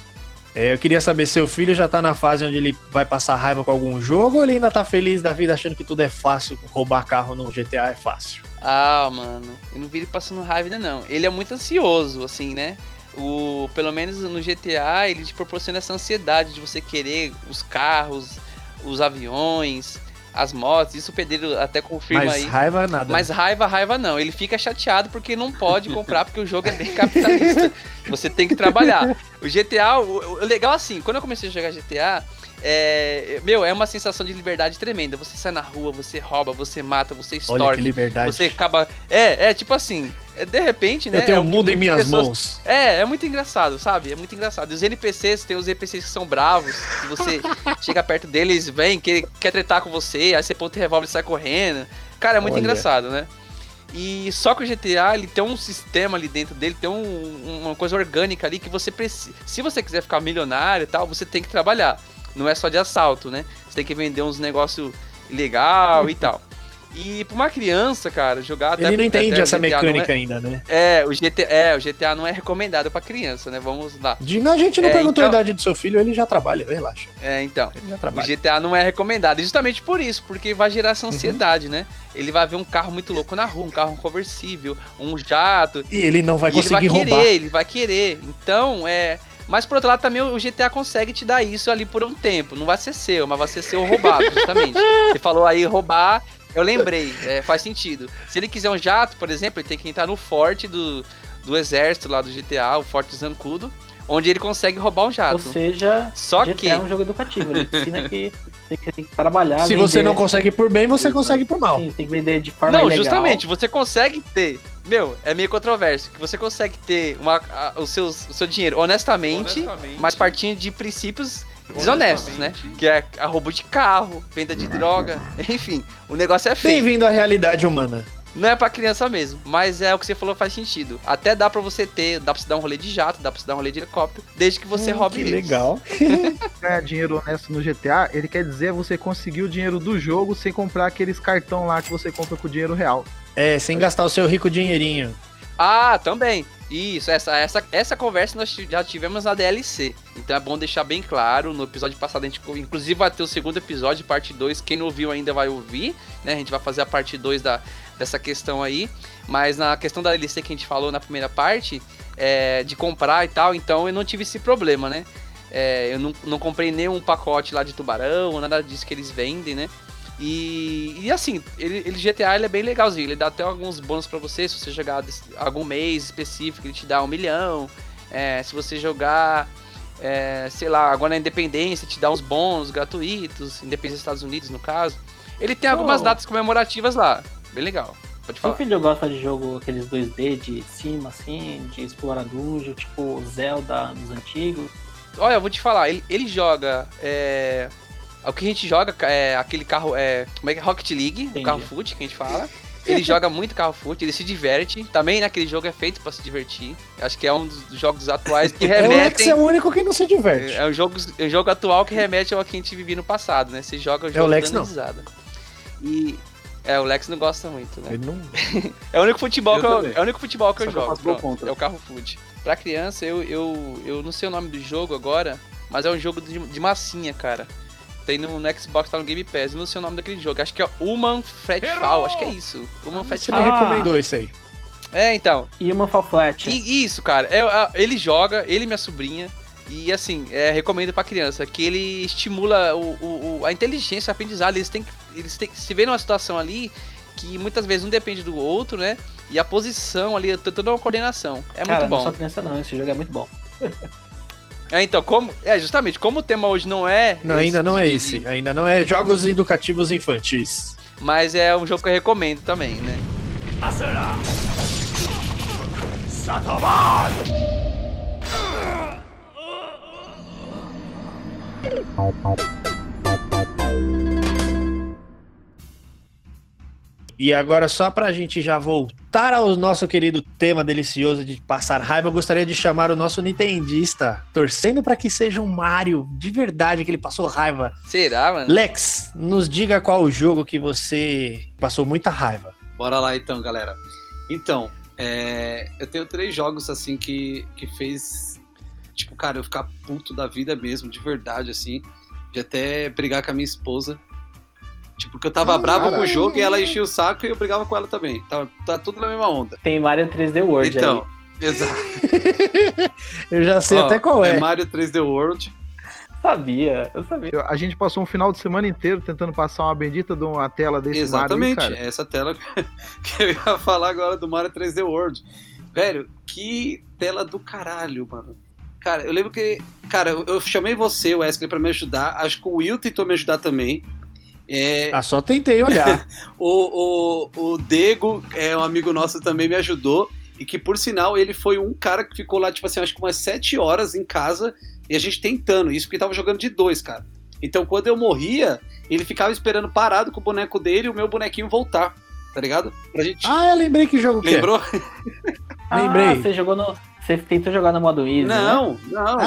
é, eu queria saber, seu filho já tá na fase onde ele vai passar raiva com algum jogo ou ele ainda tá feliz da vida achando que tudo é fácil, roubar carro no GTA é fácil? Ah, mano, eu não vi ele passando raiva ainda não. Ele é muito ansioso, assim, né? O, pelo menos no GTA, ele te proporciona essa ansiedade de você querer os carros, os aviões, as motos. Isso o pedreiro até confirma Mas aí. raiva nada. Mas raiva, raiva não. Ele fica chateado porque não pode comprar, porque o jogo é bem capitalista. Você tem que trabalhar. O GTA, o, o legal assim, quando eu comecei a jogar GTA, é, meu, é uma sensação de liberdade tremenda. Você sai na rua, você rouba, você mata, você Olha que extorque. liberdade. Você acaba. É, é tipo assim. é, de repente, né? Eu tenho é o que mundo em minhas pessoas- mãos. É, é muito engraçado, sabe? É muito engraçado. E os NPCs, tem os NPCs que são bravos, que você chega perto deles, vem, que quer tretar com você, aí você ponta o revólver e sai correndo. Cara, é muito Olha. engraçado, né? E só que o GTA, ele tem um sistema ali dentro dele, tem um- uma coisa orgânica ali que você precisa. Se você quiser ficar milionário e tal, você tem que trabalhar. Não é só de assalto, né? Você tem que vender uns negócios legal e tal. E pra uma criança, cara, jogar até Ele não entende até essa não é- mecânica ainda, né? é, o GTA, é, o GTA não é recomendado pra criança, né? Vamos lá. De, a gente não É, perguntou a então- idade do seu filho, ele já trabalha, relaxa. É, então. Ele já O. GTA não é recomendado, e justamente por isso, porque vai gerar Uhum. essa ansiedade, né? Ele vai ver um carro muito louco na rua, um carro conversível, um jato. E ele não vai e ele conseguir vai roubar. querer, ele vai querer. Então, é. Mas por outro lado, também o GTA consegue te dar isso ali por um tempo. Não vai ser seu, mas vai ser seu roubado, justamente. Você falou aí roubar, eu lembrei, é, faz sentido. Se ele quiser um jato, por exemplo, ele tem que entrar no forte do, do exército lá do GTA, o Forte Zancudo, onde ele consegue roubar um jato. Ou seja, Só GTA que. é um jogo educativo. Ele ensina que tem que, tem que trabalhar. Se você vender- não consegue por bem, você consegue por mal. Sim, tem que vender de forma Não, ilegal. justamente, você consegue ter. Meu, é meio controverso. Que você consegue ter uma, a- o, seus, o seu dinheiro honestamente, mas partindo de princípios desonestos, né? Que é a roubo de carro, venda de droga, enfim. O negócio é feio. Bem-vindo à realidade humana. Não é pra criança mesmo, mas é o que você falou faz sentido. Até dá pra você ter, dá pra você dar um rolê de jato, dá pra você dar um rolê de helicóptero, desde que você Hum, roube que eles. legal. ganhar dinheiro honesto no GTA, ele quer dizer você conseguir o dinheiro do jogo sem comprar aqueles cartão lá que você compra com dinheiro real. É, sem gastar o seu rico dinheirinho. Ah, também. Isso, essa, essa, essa conversa nós já tivemos na DLC. Então é bom deixar bem claro. No episódio passado, a gente, inclusive, vai ter o segundo episódio, parte 2. Quem não ouviu ainda vai ouvir, né? A gente vai fazer a parte 2 da, dessa questão aí. Mas na questão da DLC que a gente falou na primeira parte, é, de comprar e tal, então eu não tive esse problema, né? É, eu não, não comprei nenhum pacote lá de tubarão, nada disso que eles vendem, né? E, e assim, ele, ele GTA ele é bem legalzinho, ele dá até alguns bônus pra você, se você jogar algum mês específico, ele te dá um milhão. É, se você jogar, é, sei lá, agora na Independência, te dá uns bônus gratuitos, Independência dos Estados Unidos, no caso. Ele tem algumas Oh. datas comemorativas lá, bem legal. Pode falar. filho gosta de jogo aqueles 2D de cima, assim, de explorar dungeon, tipo Zelda dos antigos. Olha, eu vou te falar, ele, ele joga. É, o que a gente joga é aquele carro. É, como é que é? Rocket League, o Entendi. carro foot que a gente fala. Ele joga muito carro foot, ele se diverte. Também naquele jogo é feito pra se divertir. Acho que é um dos jogos atuais que É, o Lex remetem. é o único que não se diverte. É um jogo, é um jogo atual que remete ao que a gente vivia no passado, né? Você joga o jogo É o Lex, não. risada. E. É, o Lex não gosta muito, né? Ele não... É o único futebol Eu que eu, é o único futebol que eu Só que eu jogo. contra. É o carro foot. Pra criança, eu, eu, eu não sei o nome do jogo agora, mas é um jogo de, de massinha, cara. Tem no, no Xbox, tá no Game Pass. Eu não sei o nome daquele jogo. Acho que é Human Fat Fall. Acho que é isso. Human Fat Você Fall. me Ah. recomendou isso aí. É, então. E uma Fall Flat. E, isso, cara. É, é, ele joga, ele e minha sobrinha. E assim, é, recomendo pra criança que ele estimula o, o, o- a inteligência, o aprendizado. Eles têm que. Eles têm que se ver numa situação ali que muitas vezes um depende do outro, né? E a posição ali, toda uma coordenação. É Cara, muito não bom. sou criança não, esse jogo é muito bom. É, então, como. É, justamente, como o tema hoje não é. Não, ainda não é esse. Ainda não é jogos educativos infantis. Mas é um jogo que eu recomendo também, né? E agora, só pra gente já voltar ao nosso querido tema delicioso de passar raiva, eu gostaria de chamar o nosso Nintendista, torcendo pra que seja um Mario de verdade, que ele passou raiva. Será, mano? Lex, nos diga qual o jogo que você passou muita raiva. Bora lá então, galera. Então, é, eu tenho três jogos assim que, que fez, tipo, cara, eu ficar puto da vida mesmo, de verdade, assim, de até brigar com a minha esposa. Tipo, porque eu tava bravo com o jogo e ela enchia o saco e eu brigava com ela também. Tá, tá tudo na mesma onda. Tem Mario 3D World Então, aí. exato. Eu já sei Ó, até qual é. Mario 3D World. Sabia, eu sabia. A gente passou um final de semana inteiro tentando passar uma bendita de uma tela desse Exatamente, Mario é essa tela que eu ia falar agora do Mario 3D World. Velho, que tela do caralho, mano. Cara, eu lembro que. Cara, eu, eu chamei você, Wesley, pra me ajudar. Acho que o Will tentou me ajudar também. É, Ah, só tentei olhar. o, o, o Dego, é um amigo nosso, também me ajudou. E que, por sinal, ele foi um cara que ficou lá, tipo assim, acho que umas sete horas em casa e a gente tentando. Isso porque tava jogando de dois, cara. Então, quando eu morria, ele ficava esperando parado com o boneco dele e o meu bonequinho voltar. Tá ligado? Pra gente. ah, eu lembrei que jogo que é. Lembrou? Lembrei. Ah, você jogou no. Você tentou jogar no modo easy, né? Não, não.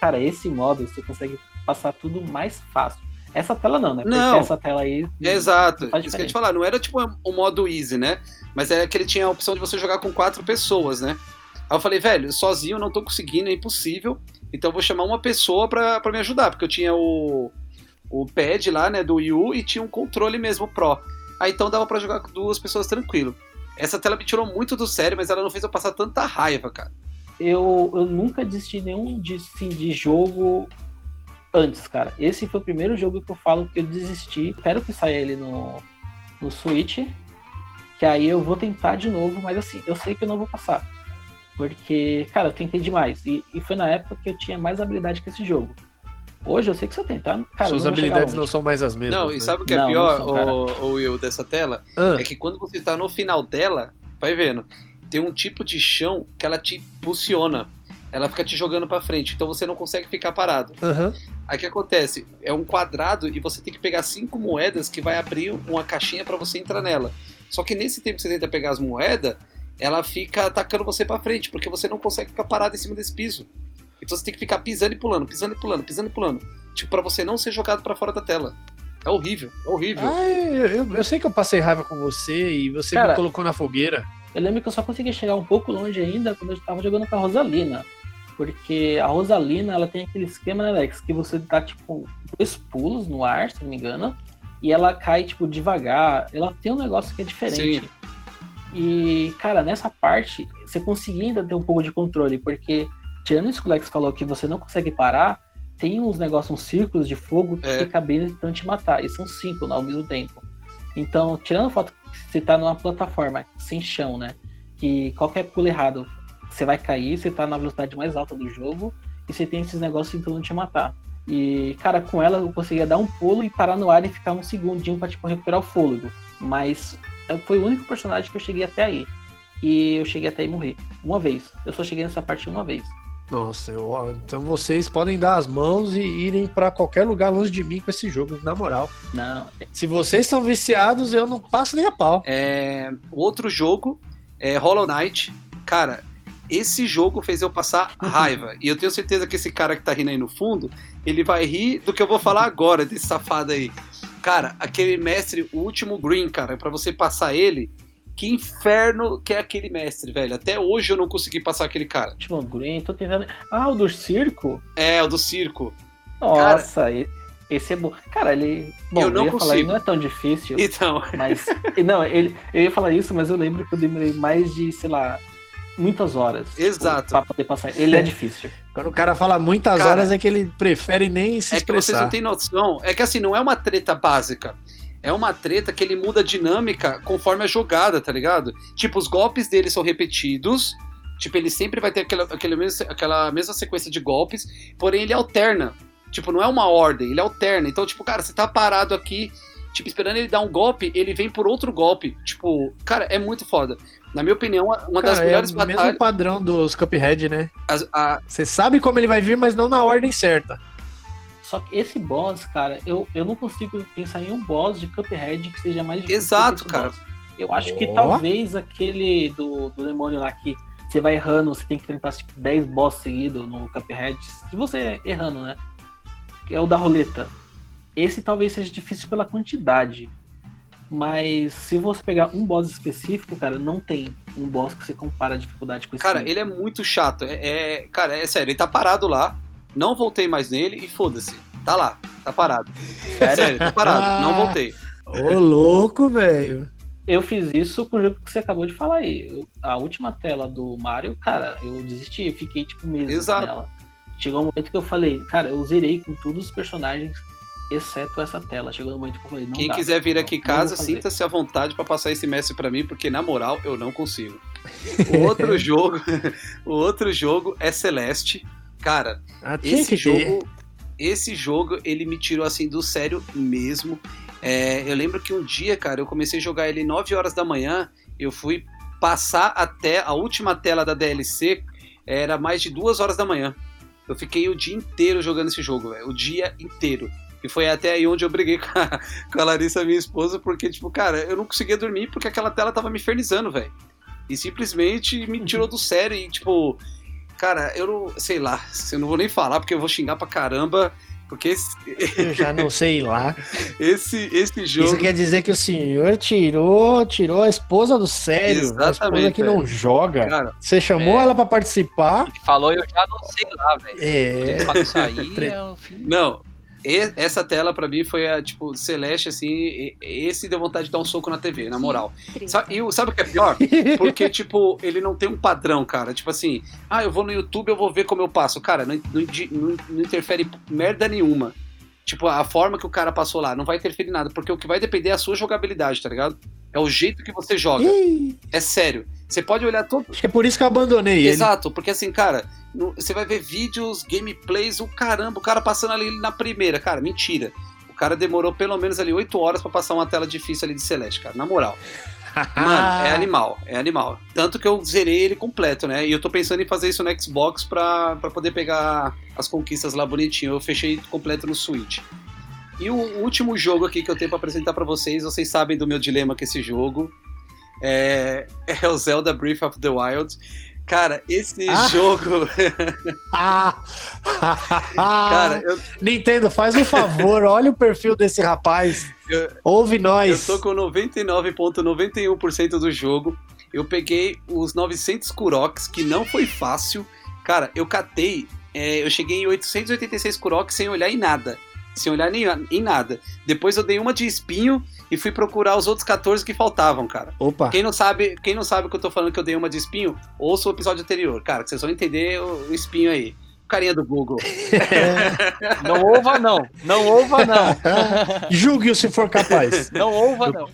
Cara, esse modo você consegue passar tudo mais fácil. Essa tela não, né? Porque Não. essa tela aí. Exato, isso que eu te falar, não era tipo o modo easy, né? Mas era que ele tinha a opção de você jogar com quatro pessoas, né? Aí eu falei, velho, sozinho eu não tô conseguindo, é impossível. Então eu vou chamar uma pessoa pra, pra me ajudar, porque eu tinha o, o pad lá, né, do Wii U e tinha um controle mesmo Pro. Aí então dava pra jogar com duas pessoas tranquilo. Essa tela me tirou muito do sério, mas ela não fez eu passar tanta raiva, cara. Eu, eu nunca desisti nenhum de, assim, de jogo antes, cara. Esse foi o primeiro jogo que eu falo que eu desisti. Espero que saia ele no, no Switch. Que aí eu vou tentar de novo, mas assim, eu sei que eu não vou passar. Porque, cara, eu tentei demais. E, e foi na época que eu tinha mais habilidade que esse jogo. Hoje eu sei que se eu tentar, cara, Suas não habilidades não são mais as mesmas. não, né? e sabe o que é Não, pior, não são, o, o Will, dessa tela? Ah, É que quando você tá no final dela, vai vendo, tem um tipo de chão que ela te impulsiona. Ela fica te jogando pra frente, então você não consegue ficar parado. aham. Aí o que acontece? É um quadrado e você tem que pegar cinco moedas que vai abrir uma caixinha pra você entrar nela. Só que nesse tempo que você tenta pegar as moedas, ela fica atacando você pra frente, porque você não consegue ficar parado em cima desse piso. Então você tem que ficar pisando e pulando, pisando e pulando, pisando e pulando. Tipo, pra você não ser jogado pra fora da tela. É horrível, é horrível. Ah, eu, eu- eu sei que eu passei raiva com você e você Cara, me colocou na fogueira. Eu lembro que eu só consegui chegar um pouco longe ainda quando eu tava jogando com a Rosalina. Porque a Rosalina, ela tem aquele esquema, né, Alex? Que você dá, tipo, dois pulos no ar, se não me engano. E ela cai, tipo, devagar. Ela tem um negócio que é diferente. Sim. E, cara, nessa parte, você conseguia ainda ter um pouco de controle. Porque, tirando isso que o Lex falou, que você não consegue parar, tem uns negócios, uns círculos de fogo que É. fica bem tentando te matar. E são cinco né, ao mesmo tempo. Então, tirando o fato que você tá numa plataforma sem chão, né? Que qualquer pulo errado, você vai cair, você tá na velocidade mais alta do jogo, e você tem esses negócios tentando te matar. E, cara, com ela eu conseguia dar um pulo e parar no ar e ficar um segundinho pra, tipo, recuperar o fôlego. Mas eh, foi o único personagem que eu cheguei até aí. E eu cheguei até aí e morri. Uma vez. Eu só cheguei nessa parte uma vez. Nossa, eu- então vocês podem dar as mãos e irem pra qualquer lugar longe de mim com esse jogo, na moral. Não. Se vocês estão viciados, eu não passo nem a pau. É, o outro jogo é Hollow Knight. Cara, esse jogo fez eu passar raiva. E eu tenho certeza que esse cara que tá rindo aí no fundo, ele vai rir do que eu vou falar agora, desse safado aí. Cara, aquele mestre, o último Green, cara, pra você passar ele, que inferno que é aquele mestre, velho. Até hoje eu não consegui passar aquele cara. Tipo, Green, tô tentando. Ah, o do circo? É, o do circo. Nossa, e- Esse é bom. Cara, ele. Bom, Eu não ia falar, consigo. ele não é tão difícil. Então, Mas. Não, ele, eu ia falar isso, mas eu lembro que eu demorei mais de, sei lá, muitas horas. Exato. Pra poder passar. Ele é difícil. Quando o cara fala muitas Cara, horas é que ele prefere nem se é que vocês expressar. não têm noção. É que assim, não é uma treta básica. É uma treta que ele muda a dinâmica conforme a jogada, tá ligado? Tipo, os golpes dele são repetidos. Tipo, ele sempre vai ter aquela, aquela, mesma, aquela mesma sequência de golpes, porém ele alterna. Tipo, não é uma ordem, ele alterna. Então, tipo, cara, você tá parado aqui, tipo, esperando ele dar um golpe, ele vem por outro golpe. Tipo, cara, é muito foda. Na minha opinião, uma das Cara, melhores é o mesmo batalhas. padrão dos Cuphead, né? as- a- Você sabe como ele vai vir, mas não na ordem certa. Só que esse boss, cara, eu, eu não consigo pensar em um boss de Cuphead que seja mais difícil. Exato, que cara. boss. Eu acho que Ó. talvez aquele do, do demônio lá que você vai errando, você tem que enfrentar tipo, 10 boss seguidos no Cuphead. Se você errando, né? Que é o da roleta. Esse talvez seja difícil pela quantidade. Mas se você pegar um boss específico, cara, não tem um boss que você compara a dificuldade com esse. Cara, mesmo. ele é muito chato. É, é- cara, é sério, ele tá parado lá. Não voltei mais nele e foda-se. Tá lá, tá parado. Sério, tá parado, não voltei. Ô, louco, velho. Eu fiz isso com o jogo que você acabou de falar aí. Eu- a última tela do Mario, cara, eu desisti, eu fiquei tipo meses Exato. nela. Chegou um momento que eu falei, cara, eu zerei com todos os personagens, exceto essa tela. Chegou um momento que eu falei, não Quem dá. quiser vir aqui em casa, sinta-se à vontade pra passar esse mestre pra mim, porque na moral eu não consigo. O outro jogo, o outro jogo é Celeste. Cara, Ah, esse jogo, esse jogo ele me tirou assim do sério mesmo. É, eu lembro que um dia, cara, eu comecei a jogar ele 9 horas da manhã, eu fui passar até a última tela da DLC, era mais de duas horas da manhã. Eu fiquei o dia inteiro jogando esse jogo, velho, o dia inteiro. E foi até aí onde eu briguei com a, com a Larissa, minha esposa, porque, tipo, cara, eu não conseguia dormir porque aquela tela tava me infernizando, velho. E simplesmente me tirou do sério e, tipo, cara, eu não, sei lá, eu não vou nem falar porque eu vou xingar pra caramba, porque esse, Eu já não sei lá. esse, esse jogo... Isso quer dizer que o senhor tirou, tirou a esposa do sério. A esposa Exatamente, que não joga. Cara, Você chamou É. ela pra participar. Falou, eu já não sei lá, velho. É. Isso aí é um. Não, e- essa tela pra mim foi a, tipo, Celeste, assim, esse deu vontade de dar um soco na TV, na moral. E o- sabe o que é pior? Porque, tipo, ele não tem um padrão, cara. Tipo assim, ah, eu vou no YouTube, eu vou ver como eu passo. Cara, não, não, não- interfere merda nenhuma. Tipo, a forma que o cara passou lá não vai interferir nada, porque o que vai depender é a sua jogabilidade, tá ligado? É o jeito que você joga. Ih, É sério. Você pode olhar todo, Acho que é por isso que eu abandonei ele. Exato, porque assim, cara, no- você vai ver vídeos, gameplays, o caramba, o cara passando ali na primeira, cara, mentira. O cara demorou pelo menos ali 8 horas pra passar uma tela difícil ali de Celeste, cara, na moral. Mano, é animal, é animal. Tanto que eu zerei ele completo, né? E eu tô pensando em fazer isso no Xbox pra, pra poder pegar as conquistas lá bonitinho. Eu fechei completo no Switch. E o último jogo aqui que eu tenho pra apresentar pra vocês, vocês sabem do meu dilema com esse jogo. É, é o Zelda Breath of the Wild. Cara, esse Ah. jogo. Ah! Cara, eu, Nintendo, faz um favor, olha o perfil desse rapaz. Eu- Ouve eu nós. tô com 99,91% do jogo. Eu peguei os 900 Kuroks, que não foi fácil. Cara, eu catei. é, eu cheguei em 886 Kuroks sem olhar em nada. Sem olhar nem, em nada. Depois eu dei uma de espinho e fui procurar os outros 14 que faltavam, cara. Opa. Quem não sabe, quem não sabe o que eu tô falando que eu dei uma de espinho, ouça o episódio anterior, cara, que vocês vão entender o, o espinho aí. Carinha do Google. Não ouva, não. Não ouva, não. Julgue-o se for capaz. Não ouva, não.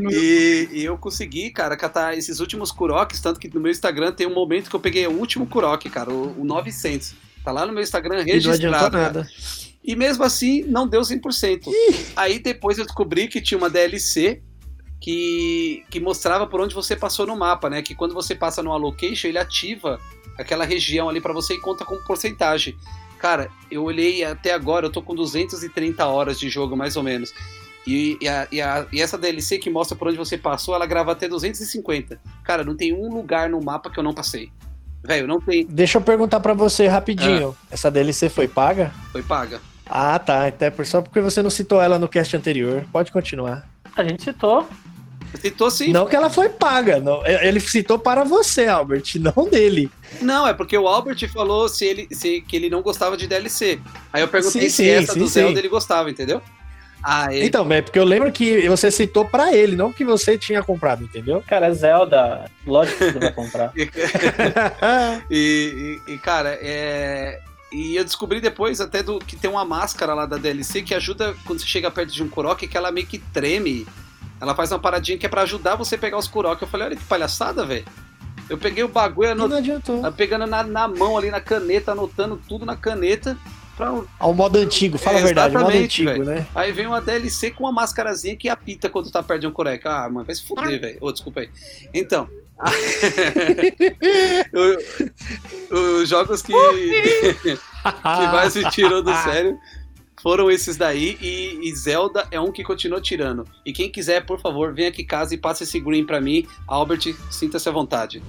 No E, e eu consegui, cara, catar esses últimos Kuroks, tanto que no meu Instagram tem um momento que eu peguei o último Kurok, cara, o, o 900. Tá lá no meu Instagram E não adiantou registrado. cara. E mesmo assim, não deu 100%. Aí depois eu descobri que tinha uma DLC que, que mostrava por onde você passou no mapa, né? Que quando você passa no allocation, ele ativa aquela região ali pra você e conta como porcentagem. Cara, eu olhei até agora, eu tô com 230 horas de jogo, mais ou menos. E, e, a- e a- e essa DLC que mostra por onde você passou, ela grava até 250. Cara, não tem um lugar no mapa que eu não passei. Velho, não tem. Deixa eu perguntar pra você rapidinho. Ah. Essa DLC foi paga? Foi paga. Ah, tá. Até por- só porque você não citou ela no cast anterior. Pode continuar. A gente citou. Citou sim. Não que ela foi paga. Não. Ele citou para você, Albert, não dele. Não, é porque o Albert falou se ele, se, que ele não gostava de DLC. Aí eu perguntei Sim, se sim, essa sim, do sim. Zelda ele gostava, entendeu? Ah, ele... Então, é porque eu lembro que você citou para ele, não que você tinha comprado, entendeu? Cara, é Zelda. Lógico que você vai comprar. e, e- e, cara, é. E eu descobri depois até do que tem uma máscara lá da DLC que ajuda quando você chega perto de um Kurok, que ela meio que treme. Ela faz uma paradinha que é pra ajudar você a pegar os Kurok. Eu falei, olha que palhaçada, velho. Eu peguei o bagulho não anot... adiantou. pegando na, na mão ali na caneta, anotando tudo na caneta. Pra... Ao modo antigo, fala a É, verdade, o modo antigo, velho. né? Aí vem uma DLC com uma máscarazinha que apita quando tá perto de um Kurok. Ah, mano, vai se fuder, velho. Ô, desculpa aí. Então. os jogos que, que mais me tirou do sério foram esses daí e, e Zelda é um que continuou tirando. E quem quiser, por favor, venha aqui em casa e passe esse green pra mim. Albert, sinta-se à vontade.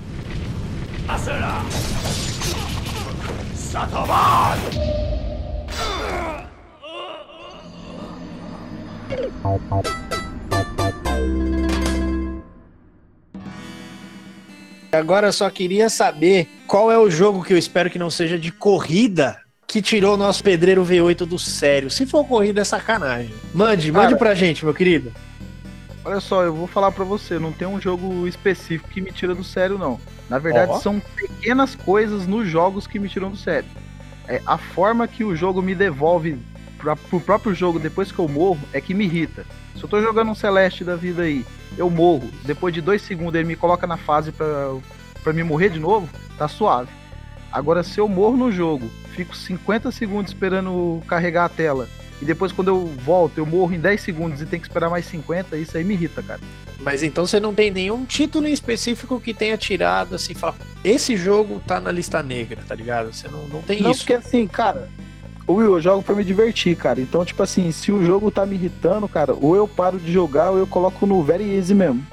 Agora eu só queria saber qual é o jogo que eu espero que não seja de corrida que tirou o nosso pedreiro V8 do sério. Se for corrida, é sacanagem. Mande, mande Cara, pra gente, meu querido. Olha só, eu vou falar pra você, não tem um jogo específico que me tira do sério, não. Na verdade, Ó. são pequenas coisas nos jogos que me tiram do sério. É, a forma que o jogo me devolve pra, pro próprio jogo depois que eu morro é que me irrita. Se eu tô jogando um Celeste da vida aí, eu morro, depois de dois segundos ele me coloca na fase pra, pra me morrer de novo, tá suave. Agora, se eu morro no jogo, fico 50 segundos esperando carregar a tela, e depois quando eu volto, eu morro em 10 segundos e tenho que esperar mais 50, isso aí me irrita, cara. Mas então você não tem nenhum título em específico que tenha tirado, assim, fala, esse jogo tá na lista negra, tá ligado? Você não, não tem Não, isso. porque assim, cara, Will, eu jogo pra me divertir, cara. Então, tipo assim, se o jogo tá me irritando, cara, ou eu paro de jogar ou eu coloco no very easy mesmo.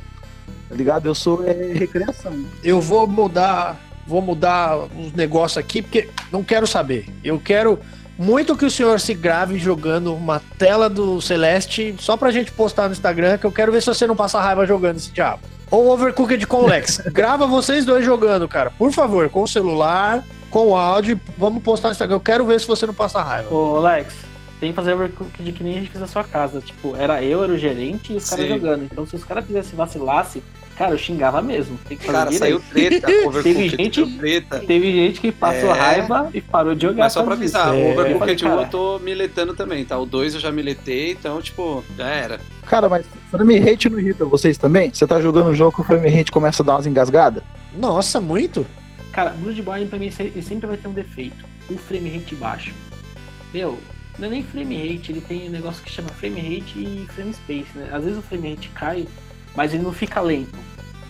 Tá ligado? Eu sou é, recreação. Eu vou mudar, vou mudar os negócios aqui, porque não quero saber. Eu quero muito que o senhor se grave jogando uma tela do Celeste só pra gente postar no Instagram, que eu quero ver se você não passa raiva jogando esse diabo. Ou Overcooked com Lex. Grava vocês dois jogando, cara. Por favor, com o celular, com o áudio. Vamos postar no Instagram. Eu quero ver se você não passa raiva. Ô, Alex, tem que fazer overcooked que nem a gente fez na sua casa. Tipo, era eu, era o gerente e os caras jogando. Então, se os caras fizessem vacilasse, cara, eu xingava mesmo. Tem que fazer Cara, direito. saiu treta, Teve gente, treta. teve gente que passou É. raiva e parou de jogar. Mas só pra avisar, É. o Overcooked 1 Cara, eu tô miletando também, tá? O 2 eu já miletei, então, tipo, já era. Cara, mas frame rate não irrita vocês também? Você tá jogando um jogo que o frame rate começa a dar umas engasgadas? Nossa, muito? Cara, Bloodborne pra mim ele sempre vai ter um defeito. O frame rate baixo. Meu, não é nem frame rate, ele tem um negócio que chama frame rate e frame space, né? Às vezes o frame rate cai, mas ele não fica lento.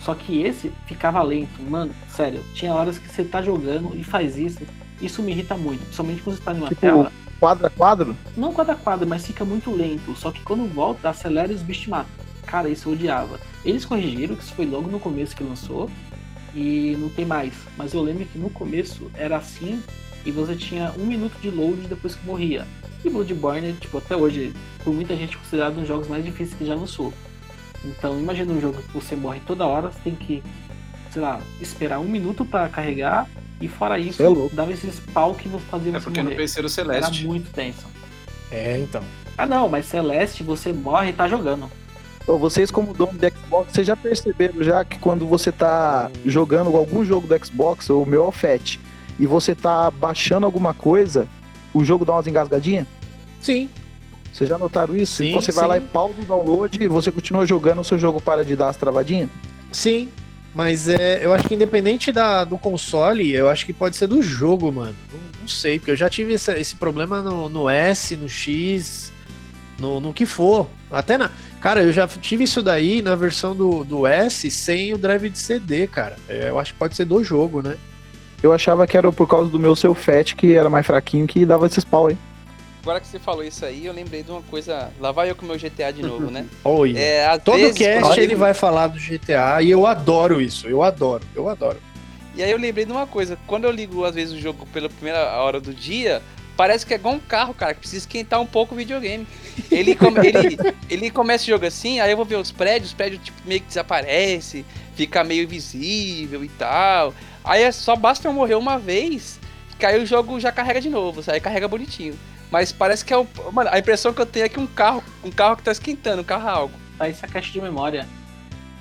Só que esse ficava lento, mano, sério. Tinha horas que você tá jogando e faz isso. Isso me irrita muito, principalmente quando você tá numa Tipo, tela. quadro a quadro? Não quadra a quadra, mas fica muito lento. Só que quando volta, acelera e os bichos matam. Cara, isso eu odiava. Eles corrigiram, que isso foi logo no começo que lançou. E não tem mais. Mas eu lembro que no começo era assim. E você tinha um minuto de load depois que morria. E Bloodborne, tipo, até hoje, por muita gente considerado um dos jogos mais difíceis que já lançou. Então imagina um jogo que você morre toda hora, você tem que, sei lá, esperar um minuto pra carregar. E fora isso, Cê é dava esses pau que você fazia É você porque no morrer. PC era o Era Celeste. muito tenso. É, então. Ah não, mas Celeste você morre e tá jogando. Ô, vocês como dono do Xbox, vocês já perceberam já que quando você tá jogando algum jogo do Xbox, o meu é o FAT, e você tá baixando alguma coisa, o jogo dá umas engasgadinhas? Sim. Vocês já notaram isso? Sim, Então você vai sim. lá e pausa o download e você continua jogando, o seu jogo para de dar as travadinhas? Sim, mas é, eu acho que independente da, do console, eu acho que pode ser do jogo, mano. Não, não sei, porque eu já tive esse, esse problema no, no S, no X, no, no que for. Até na. Cara, eu já tive isso daí na versão do, do S sem o drive de CD, cara. É, eu acho que pode ser do jogo, né? Eu achava que era por causa do meu seu FAT, que era mais fraquinho, que dava esses pau aí. Agora que você falou isso aí, eu lembrei de uma coisa. Lá vai eu com o meu GTA de novo, né? Olha. É, Todo vezes, cast ele vai falar do GTA e eu adoro isso. Eu adoro, eu adoro. E aí eu lembrei de uma coisa, quando eu ligo às vezes o jogo pela primeira hora do dia, parece que é igual um carro, cara, que precisa esquentar um pouco o videogame. Ele, come- ele, ele começa o jogo assim, aí eu vou ver os prédios, os prédios tipo, meio que desaparece, fica meio invisível e tal. Aí é só basta eu morrer uma vez, que aí o jogo já carrega de novo, aí carrega bonitinho. Mas parece que é o. Mano, a impressão que eu tenho é que um carro, um carro que tá esquentando, um carro é algo. Tá essa caixa de memória.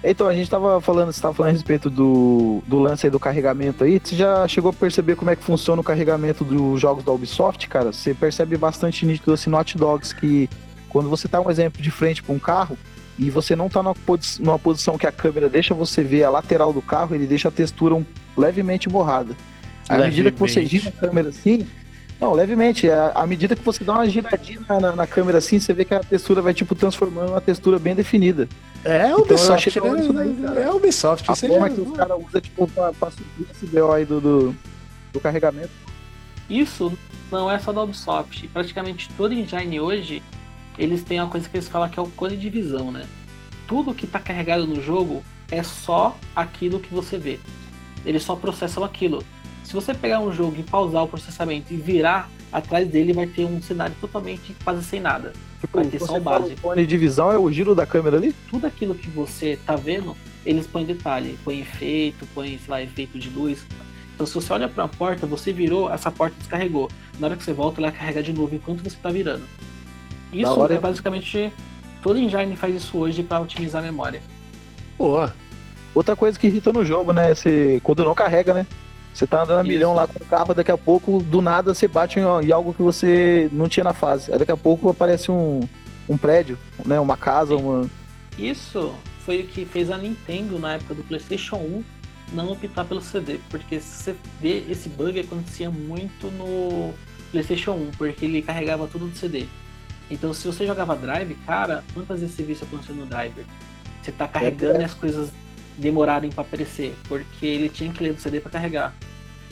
Então, a gente tava falando, você tava falando a respeito do, do lance aí do carregamento aí. Você já chegou a perceber como é que funciona o carregamento dos jogos da Ubisoft, cara? Você percebe bastante nítido assim no Hot Dogs que quando você tá um exemplo de frente para um carro e você não tá numa, posi- numa posição que a câmera deixa você ver a lateral do carro, ele deixa a textura um- levemente borrada. À medida que você gira a câmera assim, não, levemente. À à medida que você dá uma giradinha na, na- câmera assim, você vê que a textura vai tipo transformando uma textura bem definida. É Então, eu Ubisoft, achei da hora isso daí, né? cara. É Ubisoft. A forma é... que os caras usam, tipo, pra, pra suprir esse BO aí do, do, do carregamento. Isso não é só da Ubisoft. Praticamente todo engine hoje, eles têm uma coisa que eles falam que é o cone de visão, né? Tudo que está carregado no jogo é só aquilo que você vê. Eles só processam aquilo. Se você pegar um jogo e pausar o processamento e virar, atrás dele vai ter um cenário totalmente quase sem nada. vai ter só Tipo, o básico. o cone de visão é o giro da câmera ali? Tudo aquilo que você tá vendo, eles põem detalhe, põem efeito, põem, sei lá, efeito de luz. Então se você olha para a porta, você virou, essa porta descarregou. Na hora que você volta, ela carrega de novo enquanto você tá virando. Isso é basicamente todo engine faz isso hoje para otimizar a memória. Pô, Outra coisa que irrita no jogo, né? Você, quando não carrega, né? Você tá andando a milhão lá com o carro, daqui a pouco, do nada, você bate em, algo que você não tinha na fase. Aí daqui a pouco aparece um, um prédio, né? Uma casa, uma. Isso foi o que fez a Nintendo na época do PlayStation 1 não optar pelo CD, porque se você vê esse bug acontecia muito no PlayStation 1, porque ele carregava tudo do CD. Então se você jogava Drive, cara, quantas vezes você viu isso acontecer no Driver? Você tá carregando e as coisas demorarem para aparecer, porque ele tinha que ler do CD para carregar.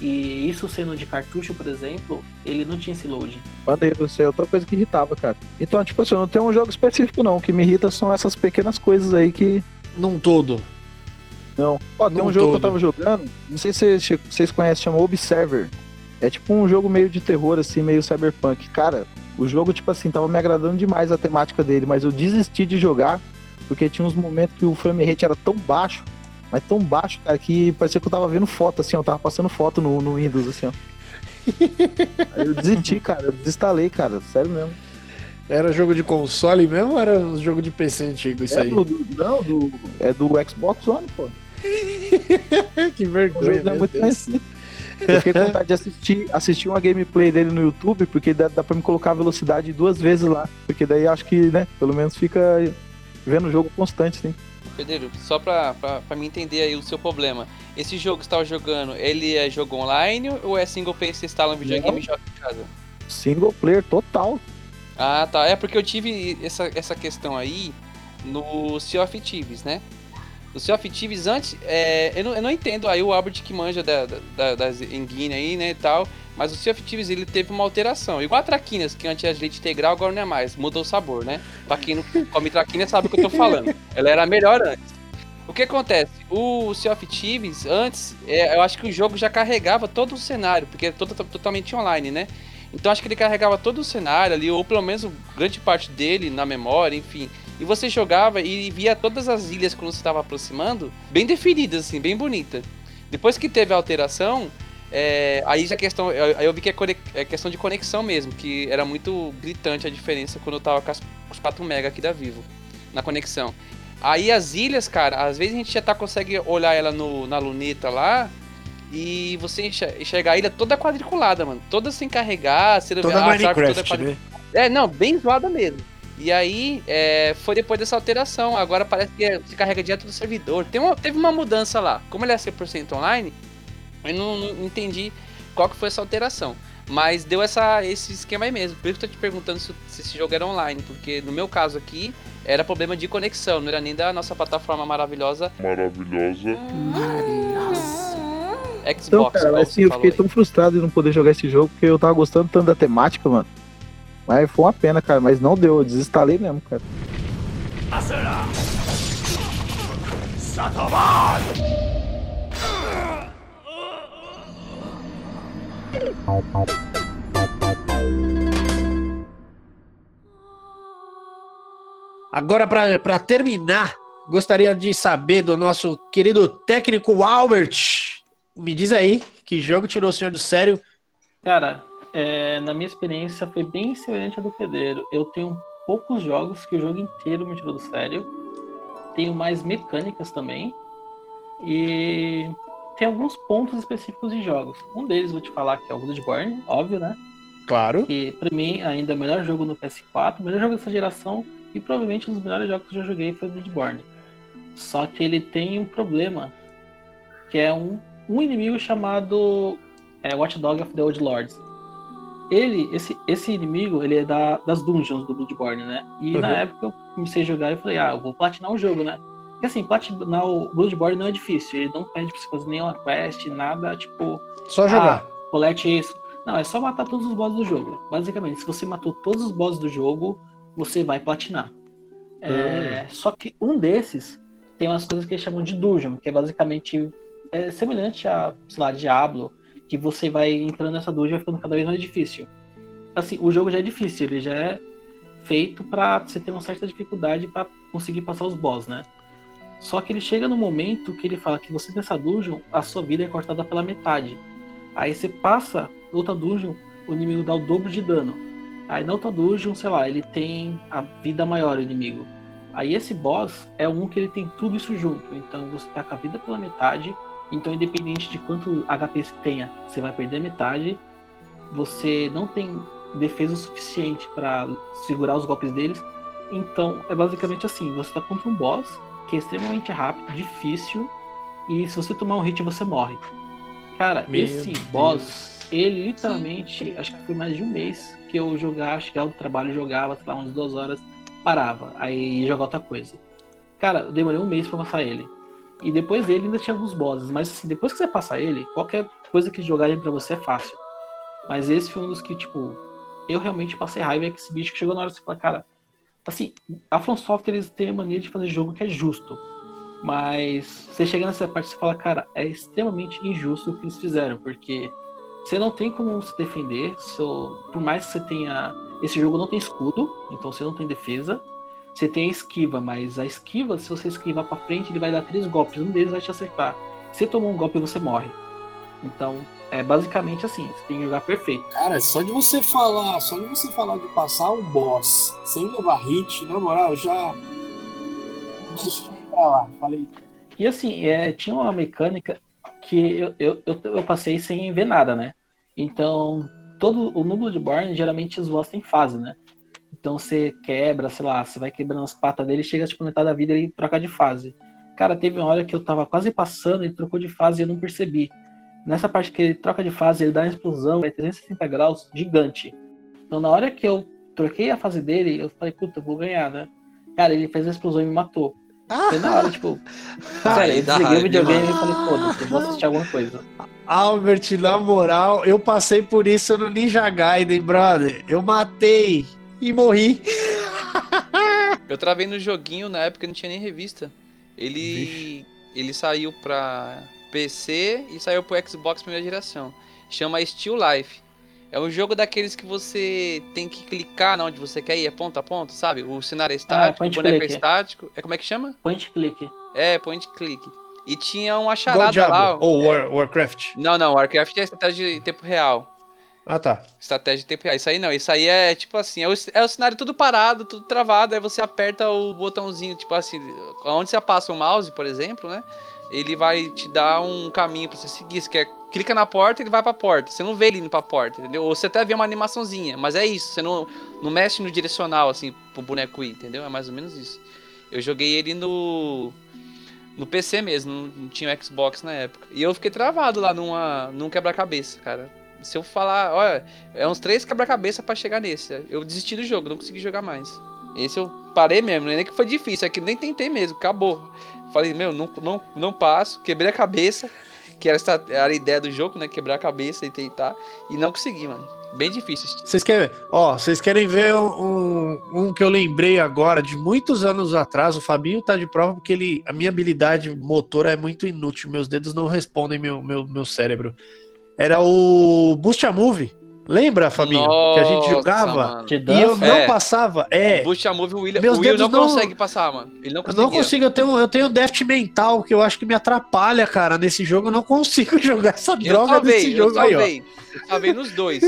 E isso sendo de cartucho, por exemplo, ele não tinha esse load. Maneiro, isso é outra coisa que irritava, cara. Então, tipo assim, eu não tenho um jogo específico, não. O que me irrita são essas pequenas coisas aí que. num todo. Não. Ó, tem Num um jogo todo. que eu tava jogando, não sei se vocês- vocês conhecem, chama Observer. É tipo um jogo meio de terror, assim, meio cyberpunk. Cara, o jogo, tipo assim, tava me agradando demais a temática dele, mas eu desisti de jogar, porque tinha uns momentos que o frame rate era tão baixo, mas tão baixo, cara, que parecia que eu tava vendo foto, assim, ó, eu tava passando foto no, no Windows, assim, ó. Aí eu desisti, cara, eu desinstalei, cara, sério mesmo. Era jogo de console mesmo ou era um jogo de PC antigo isso É aí? do, não, do, é do Xbox One, pô. que vergonha. é muito conhecido. Eu fiquei com vontade de assistir, assistir uma gameplay dele no YouTube, porque dá, dá pra me colocar a velocidade duas vezes lá. Porque daí acho que, né, pelo menos fica vendo o jogo constante, sim. Pedro, só pra, pra, pra me entender aí o seu problema. Esse jogo que você tava jogando, ele é jogo online ou é single player que você instala no videogame e joga em casa? Single player total. Ah, tá. É porque eu tive essa, essa questão aí no Sea of Thieves, né? O Sea of Thieves antes, é, eu, não, eu não entendo aí o Albert que manja da, da, das engine aí, né, e tal, mas o Sea of Thieves ele teve uma alteração. Igual a Traquinas, que antes era de leite integral, agora não é mais, mudou o sabor, né? Pra quem não come Traquinas sabe o que eu tô falando. Ela era melhor antes. O que acontece? O Sea of Thieves, antes, é, eu acho que o jogo já carregava todo o cenário, porque é todo, totalmente online, né? Então acho que ele carregava todo o cenário ali, ou pelo menos grande parte dele na memória, enfim. E você jogava e via todas as ilhas quando você estava aproximando, bem definidas, assim, bem bonita. Depois que teve a alteração, é, aí já questão, aí eu vi que é, é questão de conexão mesmo, que era muito gritante a diferença quando eu tava com, as, com os 4 mega aqui da Vivo, na conexão. Aí as ilhas, cara, às vezes a gente já tá, consegue olhar ela no, na luneta lá, e você enxer- enxergar a ilha toda quadriculada, mano. Toda sem carregar, você Toda vê Minecraft, quadri- né? É, não, bem zoada mesmo. E aí, é, foi depois dessa alteração. Agora parece que é- se carrega direto do servidor. Tem uma- teve uma mudança lá. Como ele é 100% online, eu não, não entendi qual que foi essa alteração. Mas deu essa, esse esquema aí mesmo. Por isso que eu tô te perguntando se, se esse jogo era online. Porque no meu caso aqui, era problema de conexão. Não era nem da nossa plataforma maravilhosa Maravilhosa. Xbox. Então, cara, assim, eu fiquei aí. tão frustrado de não poder jogar esse jogo, porque eu tava gostando tanto da temática, mano. Mas foi uma pena, cara, mas não deu, eu desinstalei mesmo, cara. Agora, para terminar, gostaria de saber do nosso querido técnico Albert. Me diz aí, que jogo tirou o senhor do sério? Cara, é, na minha experiência foi bem semelhante à do Pedreiro. Eu tenho poucos jogos que o jogo inteiro me tirou do sério. Tenho mais mecânicas também. E tem alguns pontos específicos de jogos. Um deles vou te falar que é o Bloodborne, óbvio, né? Claro. Que pra mim ainda é o melhor jogo no PS4, o melhor jogo dessa geração e provavelmente um dos melhores jogos que eu já joguei foi o Bloodborne. Só que ele tem um problema, que é um, um inimigo chamado é, Watchdog of the Old Lords. Ele, esse, esse inimigo, ele é da, das dungeons do Bloodborne, né? E Uhum. na época eu comecei a jogar e falei, ah, eu vou platinar o jogo, né? Porque assim, platinar o Bloodborne não é difícil, ele não pede pra você fazer nenhuma quest, nada, tipo... Só jogar. Ah, colete isso. Não, é só matar todos os bosses do jogo. Basicamente, se você matou todos os bosses do jogo, você vai platinar. É, Só que um desses tem umas coisas que eles chamam de dungeon, que é basicamente é semelhante a, sei lá, Diablo, que você vai entrando nessa e vai ficando cada vez mais difícil. Assim, o jogo já é difícil, ele já é feito pra você ter uma certa dificuldade pra conseguir passar os boss, né? Só que ele chega no momento que ele fala que você nessa dungeon, a sua vida é cortada pela metade. Aí você passa outra dungeon, o inimigo dá o dobro de dano. Aí na outra dungeon, sei lá, ele tem a vida maior, o inimigo. Aí esse boss é um que ele tem tudo isso junto. Então você tá com a vida pela metade. Então, independente de quanto HP você tenha, você vai perder metade. Você não tem defesa o suficiente para segurar os golpes deles. Então, é basicamente assim: você tá contra um boss que é extremamente rápido, difícil. E se você tomar um hit, você morre. Cara, Meu esse Deus. boss, ele literalmente, acho que foi mais de um mês que eu jogava, chegava do trabalho, jogava, sei lá, umas duas horas, parava, aí ia jogar outra coisa. Cara, eu demorei um mês pra passar ele. E depois dele ainda tinha alguns bosses, mas assim, depois que você passar ele, qualquer coisa que jogarem pra você é fácil. Mas esse foi um dos que, tipo, eu realmente passei raiva é que esse bicho que chegou na hora de você falar, cara, assim, a From Software eles têm a mania de fazer jogo que é justo. Mas você chega nessa parte e fala, cara, é extremamente injusto o que eles fizeram, porque você não tem como se defender, so- por mais que você tenha. Esse jogo não tem escudo, então você não tem defesa. Você tem a esquiva, mas a esquiva, se você esquivar pra frente, ele vai dar três golpes, um deles vai te acertar. Se você tomar um golpe, você morre. Então, é basicamente assim, você tem que jogar perfeito. Cara, só de você falar, só de você falar de passar um boss sem levar hit, na moral, já. Deixa pra lá, falei. E assim, é, tinha uma mecânica que eu, eu, eu, eu passei sem ver nada, né? Então, todo o núcleo de Born, geralmente os boss têm fase, né? Então você quebra, sei lá, você vai quebrando as patas dele, chega tipo metade da vida e ele troca de fase. Cara, teve uma hora que eu tava quase passando, ele trocou de fase e eu não percebi. Nessa parte que ele troca de fase, ele dá uma explosão, é 360 graus, gigante. Então na hora que eu troquei a fase dele, eu falei, puta, eu vou ganhar, né? Cara, ele fez a explosão e me matou. Foi na hora, tipo, sério, eu desliguei o videogame e falei, foda-se, eu vou assistir alguma coisa. Albert, na moral, eu passei por isso no Ninja Gaiden, brother. Eu matei e morri. Eu travei no joguinho, na época não tinha nem revista. Ele ele saiu pra PC e saiu pro Xbox primeira geração. Chama Still Life. É um jogo daqueles que você tem que clicar na onde você quer ir, é ponto a ponto, sabe? O cenário é estático, o point boneco é estático. É como é que chama? Point click. É, point click. E tinha uma Igual charada lá. Ou War- Warcraft. Não, não, Warcraft é estratégia em tempo real. Ah, tá. Estratégia de tempo real. Isso aí não, isso aí é tipo assim, é o, é o cenário tudo parado, tudo travado, aí você aperta o botãozinho, tipo assim, onde você passa o mouse, por exemplo, né? Ele vai te dar um caminho pra você seguir. Você quer, clica na porta, ele vai pra porta. Você não vê ele indo pra porta, entendeu? Ou você até vê uma animaçãozinha, mas é isso, você não, não mexe no direcional, assim, pro boneco ir, entendeu? É mais ou menos isso. Eu joguei ele no. No PC mesmo, não, tinha Xbox na época. E eu fiquei travado lá numa, num quebra-cabeça, cara. Se eu falar, olha, é uns três quebra-cabeça pra chegar nesse. Eu desisti do jogo, não consegui jogar mais. Esse eu parei mesmo, nem que foi difícil, é que nem tentei mesmo, acabou. Falei, meu, não, não, não passo, quebrei a cabeça, que era, essa- era a ideia do jogo, né? Quebrar a cabeça e tentar. E não consegui, mano. Bem difícil. Vocês querem, ó, vocês querem ver um, um que eu lembrei agora de muitos anos atrás? O Fabinho tá de prova porque ele, a minha habilidade motora é muito inútil. Meus dedos não respondem meu, meu, meu cérebro. Era o Boost a Move. Lembra, Fabinho? que a gente jogava mano. E eu não É. passava. É, Bucha Move, o Will, Meus o Will não não- consegue passar, mano. Ele não eu não consigo, eu tenho, eu tenho déficit mental que eu acho que me atrapalha, cara. Nesse jogo eu não consigo jogar essa Eu droga desse salvei, eu jogo aí, ó. Eu salvei nos dois.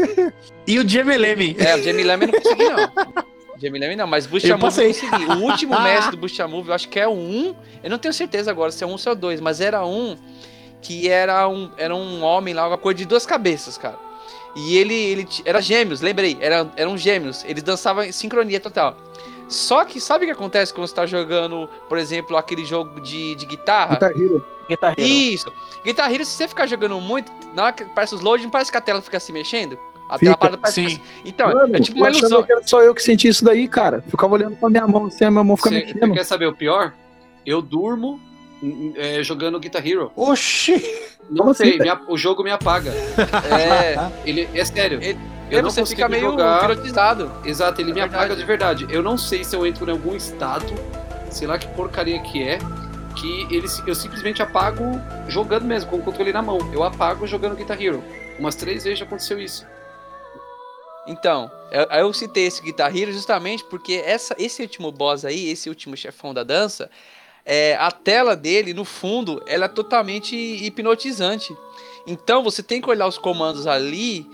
E o Gemeleme. É, o Jamie Lamb eu não consegui, não. Jamie Lamb não, mas Eu Move eu passei. consegui. O último mestre do Bucha Move, eu acho que é o 1. Eu não tenho certeza agora se é um ou se é o 2, mas era um que era um, era um homem lá, uma cor de duas cabeças, cara. E ele, ele era gêmeos, lembrei, era, eram gêmeos. Eles dançavam em sincronia total. Só que sabe o que acontece quando você tá jogando, por exemplo, aquele jogo de, de guitarra? Guitar Hero. Guitar Hero. Isso. Guitar Hero, se você ficar jogando muito, na hora que parece os loading, parece que a tela fica se mexendo. A Fica, tela para parece sim. que- Então, Mano, é tipo uma ilusão. que era só eu que senti isso daí, cara. Ficava olhando pra minha mão, assim, a minha mão fica Você, você mexendo. quer saber o pior? Eu durmo é, jogando Guitar Hero. Oxi! Não Como sei, assim? me o jogo me apaga. É, Ele, é sério. Ele- eu não consigo fica meio jogar. Exato, ele É me verdade. apaga de verdade. Eu não sei se eu entro em algum estado, sei lá que porcaria que é, que ele, eu simplesmente apago jogando mesmo, com o controle na mão. Eu apago jogando Guitar Hero. Umas três vezes já aconteceu isso. Então, eu, aí eu citei esse Guitar Hero justamente porque essa, esse último boss aí, esse último chefão da dança, é, a tela dele, no fundo, ela é totalmente hipnotizante. Então você tem que olhar os comandos ali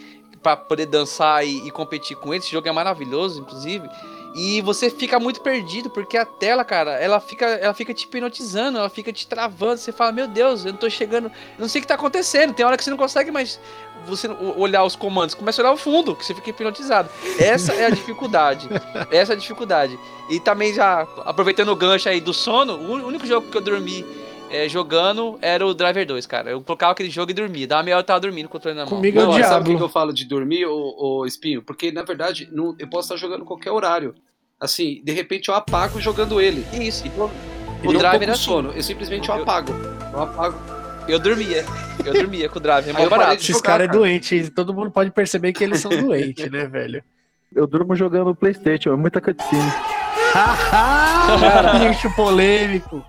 para poder dançar e, e competir com ele. Esse jogo é maravilhoso, inclusive. E você fica muito perdido, porque a tela, cara, ela fica, ela fica te hipnotizando, ela fica te travando. Você fala, meu Deus, eu não tô chegando. Eu não sei o que tá acontecendo. Tem hora que você não consegue mais você o- olhar os comandos, começa a olhar o fundo, que você fica hipnotizado. Essa é a dificuldade. Essa é a dificuldade. E também já, aproveitando o gancho aí do sono, o ún- único jogo que eu dormi é, jogando era o Driver 2, cara. Eu colocava aquele jogo e dormia. Dava meia hora eu tava dormindo com o controle na mão. Comigo é o Não, sabe por diabo. que que eu falo de dormir, ô, ô Espinho? Porque, na verdade, não- eu posso estar jogando qualquer horário. Assim, de repente eu apago jogando ele. Isso. Então, O ele driver era assim. sono, eu simplesmente eu Eu- apago. Eu apago. Eu dormia. Eu dormia com o Driver. É barato. Esses caras é cara. doente. Todo mundo pode perceber que eles são doentes, né, velho? Eu durmo jogando Playstation, é muita cutscene. Bicho polêmico.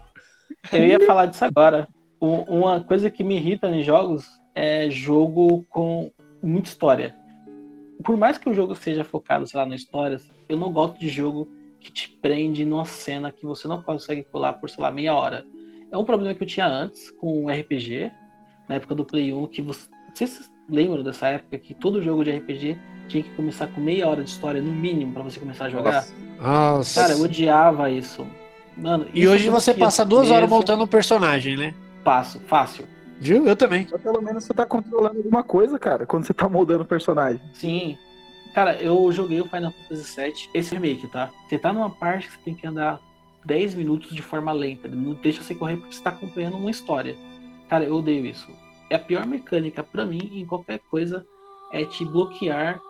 Eu ia falar disso agora. Uma coisa que me irrita em jogos é jogo com muita história. Por mais que o jogo seja focado, sei lá, na história, eu não gosto de jogo que te prende numa cena que você não consegue pular por, sei lá, meia hora. É um problema que eu tinha antes com o RPG, na época do Play 1, que você. Vocês lembram dessa época que todo jogo de RPG tinha que começar com meia hora de história, no mínimo, pra você começar a jogar? Nossa. Cara, eu odiava isso. Mano, E isso hoje você passa duas horas mesmo. montando um personagem, né? Passo, fácil. Viu? Eu também. Mas pelo menos você tá controlando alguma coisa, cara, quando você tá moldando o personagem. Sim. Cara, eu joguei o Final Fantasy VII, esse remake, tá? Você tá numa parte que você tem que andar 10 minutos de forma lenta. Não deixa você correr porque você tá acompanhando uma história. Cara, eu odeio isso. É a pior mecânica pra mim em qualquer coisa é te bloquear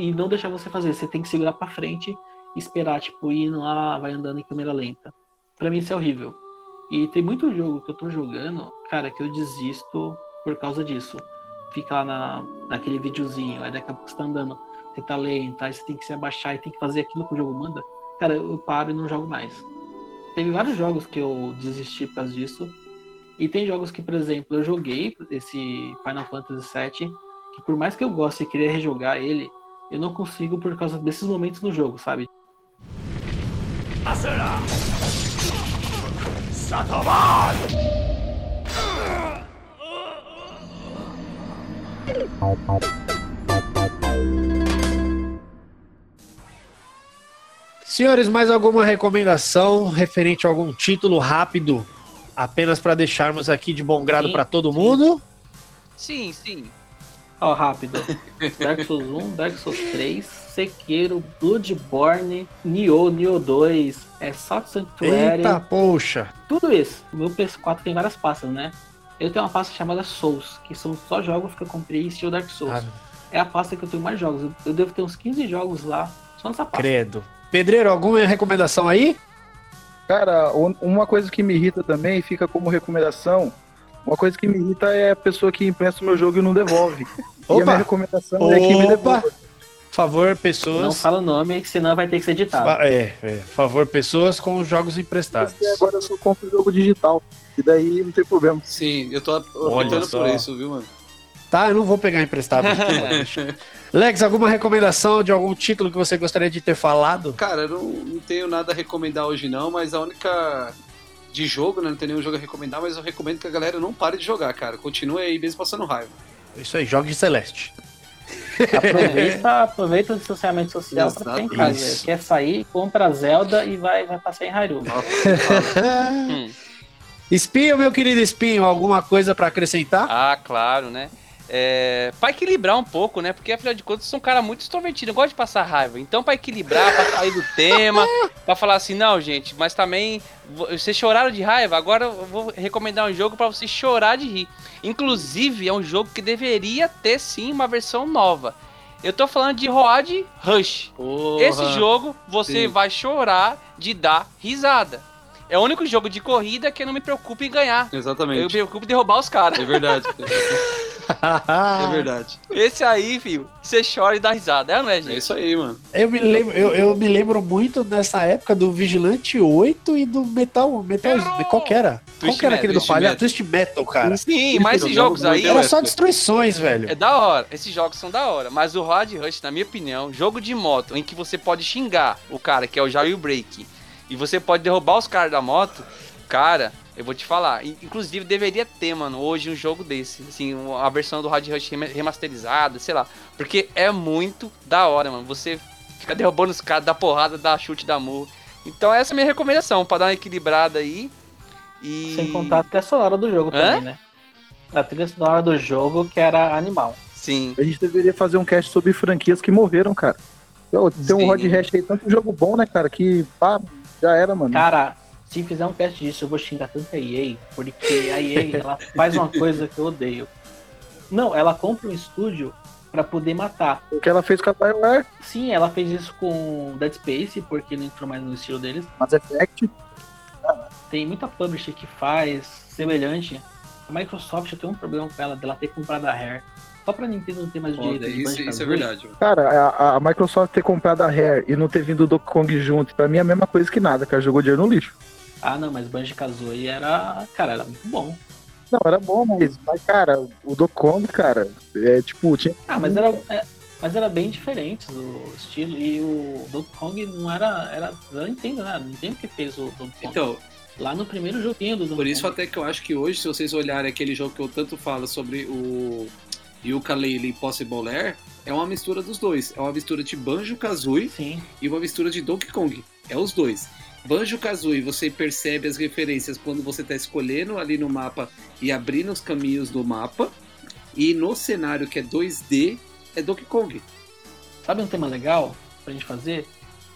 e não deixar você fazer. Você tem que segurar pra frente e esperar, tipo, ir lá, vai andando em câmera lenta. Pra mim isso é horrível. E tem muito jogo que eu tô jogando, cara, que eu desisto por causa disso. Fica lá na, naquele videozinho, aí daqui a pouco você tá andando, você tá lento, aí você tem que se abaixar e tem que fazer aquilo que o jogo manda. Cara, eu paro e não jogo mais. Teve vários jogos que eu desisti por causa disso. E tem jogos que, por exemplo, eu joguei esse Final Fantasy VII, que por mais que eu goste e queria rejogar ele, eu não consigo por causa desses momentos no jogo, sabe? Senhores, mais alguma recomendação referente a algum título rápido? Apenas para deixarmos aqui de bom grado para todo sim. mundo. Sim, sim. Ó, rápido. Dark Souls 1, Dark Souls 3, Sekiro, Bloodborne, Nioh, Nioh 2, é Salt Sanctuary, Eita, poxa. tudo isso. O meu PS4 tem várias pastas, né? Eu tenho uma pasta chamada Souls, que são só jogos que eu comprei estilo Dark Souls. Ah, É a pasta que eu tenho mais jogos. Eu- Eu devo ter uns 15 jogos lá, só nessa pasta. credo. Pedreiro, alguma recomendação aí? Cara, um- uma coisa que me irrita também, fica como recomendação, uma coisa que me irrita é a pessoa que empresta o meu jogo e não devolve. E a minha Opa! recomendação é que me Opa! devolva. Por favor, pessoas. Não fala o nome, senão vai ter que ser editado. Fa- É, é, favor, pessoas com jogos emprestados. Porque agora eu só compro jogo digital. E daí não tem problema. Sim, eu tô optando por isso, viu, mano? Tá, eu não vou pegar emprestado. Lex, alguma recomendação de algum título que você gostaria de ter falado? Cara, eu não, não tenho nada a recomendar hoje não, mas a única de jogo, né? Não tem nenhum jogo a recomendar, mas eu recomendo que a galera não pare de jogar, cara. Continue aí mesmo passando raiva. Isso aí, jogue de Celeste. Aproveita, aproveita o distanciamento social pra ficar em casa. Isso. Quer sair, compra Zelda e vai, vai passar em Hyrule. Espinho, meu querido Espinho, alguma coisa pra acrescentar? Ah, claro, né? É, pra equilibrar um pouco, né? Porque afinal de contas eu sou um cara muito extrovertido, eu gosto de passar raiva. Então, pra equilibrar, pra sair do tema, pra falar assim, não, gente, mas também vo- vocês choraram de raiva, agora eu vou recomendar um jogo pra vocês chorar de rir. Inclusive, é um jogo que deveria ter sim uma versão nova. Eu tô falando de Road Rush. Porra. Esse jogo você Sim. vai chorar de dar risada. É o único jogo de corrida que eu não me preocupo em ganhar. Exatamente. Eu me preocupo em derrubar os caras. É verdade. é verdade. Esse aí, filho, você chora e dá risada, é, não é, gente? É isso aí, mano. Eu me lembro, eu, eu me lembro muito nessa época do Vigilante 8 e do Metal. Metal qual que era? qual Twist que era Metal, aquele do palhaço? Metal. Twist Metal, cara. Sim, mas esses jogos aí. Era só destruições, velho. É da hora, esses jogos são da hora. Mas o Road Rush, na minha opinião, jogo de moto em que você pode xingar o cara, que é o Jailbreak, e você pode derrubar os caras da moto, cara, eu vou te falar. in- Inclusive, deveria ter, mano, hoje um jogo desse. Assim, uma versão do Road Rush rema- remasterizada, sei lá. Porque é muito da hora, mano. Você fica derrubando os caras, dá porrada, dá chute, dá murro. Então, essa é a minha recomendação, pra dar uma equilibrada aí. E. Sem contar a trilha sonora do jogo Hã? também, né? A trilha sonora do jogo que era animal. Sim. A gente deveria fazer um cast sobre franquias que morreram, cara. Tem um Sim. Rod Hash aí, tanto jogo bom, né, cara? Que pá, já era, mano. Cara, se fizer um cast disso, eu vou xingar tanto a EA, porque a EA ela faz uma coisa que eu odeio. Não, ela compra um estúdio pra poder matar. O que ela fez com a BioWare, Sim, ela fez isso com Dead Space, porque não entrou mais no estilo deles. Mass Effect. Tem muita publisher que faz semelhante. A Microsoft tenho um problema com ela, dela ter comprado a Rare. Só pra Nintendo não ter mais de isso, isso é verdade. Cara, a, a Microsoft ter comprado a Rare e não ter vindo o Donkey Kong junto, pra mim é a mesma coisa que nada, cara. Jogou dinheiro no lixo. Ah, não, mas Banjo-Kazooie era... Cara, era muito bom. Não, era bom, mas, mas cara, o Donkey Kong, cara, é tipo, tinha. Ah, mas era, é, mas era bem diferente o estilo. E o Donkey Kong não era. Era da Nintendo, né? Nintendo que fez o Donkey Kong. Então, Lá no primeiro joguinho do Donkey por isso Kong. até que eu acho que hoje, se vocês olharem aquele jogo que eu tanto falo sobre o Yooka-Laylee Impossible Air, é uma mistura dos dois. É uma mistura de Banjo-Kazooie e uma mistura de Donkey Kong. É os dois. Banjo-Kazooie, você percebe as referências quando você está escolhendo ali no mapa e abrindo os caminhos do mapa. E no cenário que é 2D, é Donkey Kong. Sabe um tema legal pra gente fazer?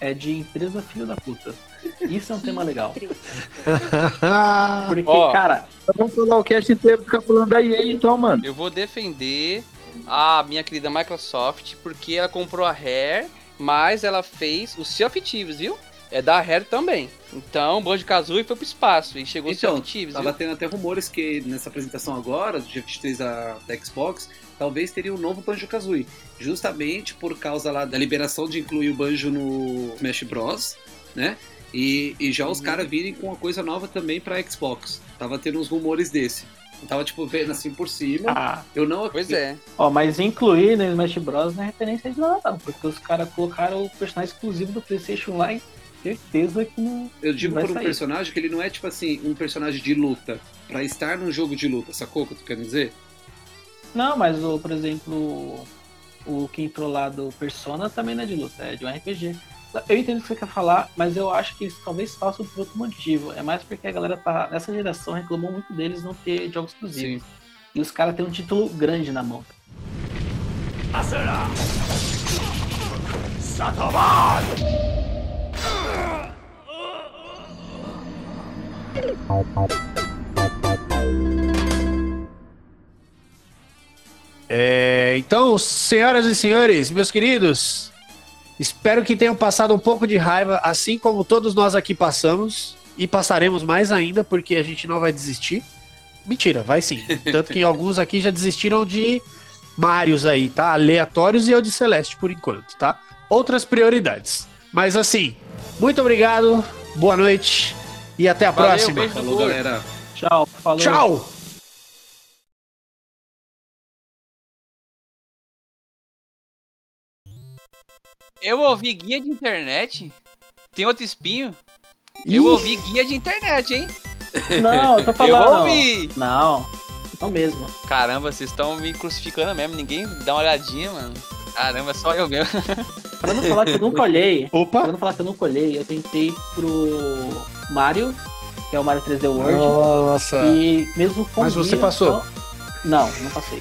É de empresa filho da puta. Isso é um tema legal. Porque, Ó. cara, Vamos falar o cast inteiro ficar falando da EA então, mano. Eu vou defender a minha querida Microsoft, porque ela comprou a Rare, mas ela fez os Sea of Thieves, viu? É da Rare também. Então, Banjo Kazooie foi pro espaço e chegou o Sea Então, of Thieves, tava viu? tendo até rumores que nessa apresentação agora, do G23 da, da Xbox, talvez teria um novo Banjo-Kazooie. Justamente por causa lá da liberação de incluir o Banjo no Smash Bros, né? E, e já os caras virem com uma coisa nova também pra Xbox. Tava tendo uns rumores desse. Eu tava, tipo, vendo assim por cima. Ah. eu não... Pois é. ó, mas incluir no Smash Bros. não é referência de nada, não. Porque os caras colocaram o personagem exclusivo do PlayStation lá e certeza que não. Eu digo não vai por um sair. personagem que ele não é, tipo assim, um personagem de luta. Pra estar num jogo de luta, sacou o que eu tô querendo dizer? Não, mas o, por exemplo, o que entrou lá do Persona também não é de luta, é de um RPG. Eu entendo o que você quer falar, mas eu acho que eles talvez façam por outro motivo. É mais porque a galera tá. Nessa geração reclamou muito deles não ter jogos exclusivos. E os caras têm um título grande na mão. É, então, senhoras e senhores, meus queridos, espero que tenham passado um pouco de raiva, assim como todos nós aqui passamos, e passaremos mais ainda, porque a gente não vai desistir. Mentira, vai sim. Tanto que alguns aqui já desistiram de Marios aí, tá? Aleatórios e eu de Celeste por enquanto, tá? Outras prioridades. Mas assim, muito obrigado, boa noite e até a Valeu, próxima. Falou, gordo. galera. Tchau, falou. Tchau! Eu ouvi guia de internet? Tem outro espinho? Eu Ih. ouvi guia de internet, hein? Não, eu tô falando. Eu ouvi! Não, não mesmo. Caramba, vocês estão me crucificando mesmo. Ninguém dá uma olhadinha, mano. Caramba, só eu mesmo. Pra não falar que eu nunca olhei. Opa! Pra não falar que eu nunca olhei, eu tentei pro Mario, que é o Mario 3D World. Nossa. E mesmo com Mas você guia, passou? só- Não, não passei.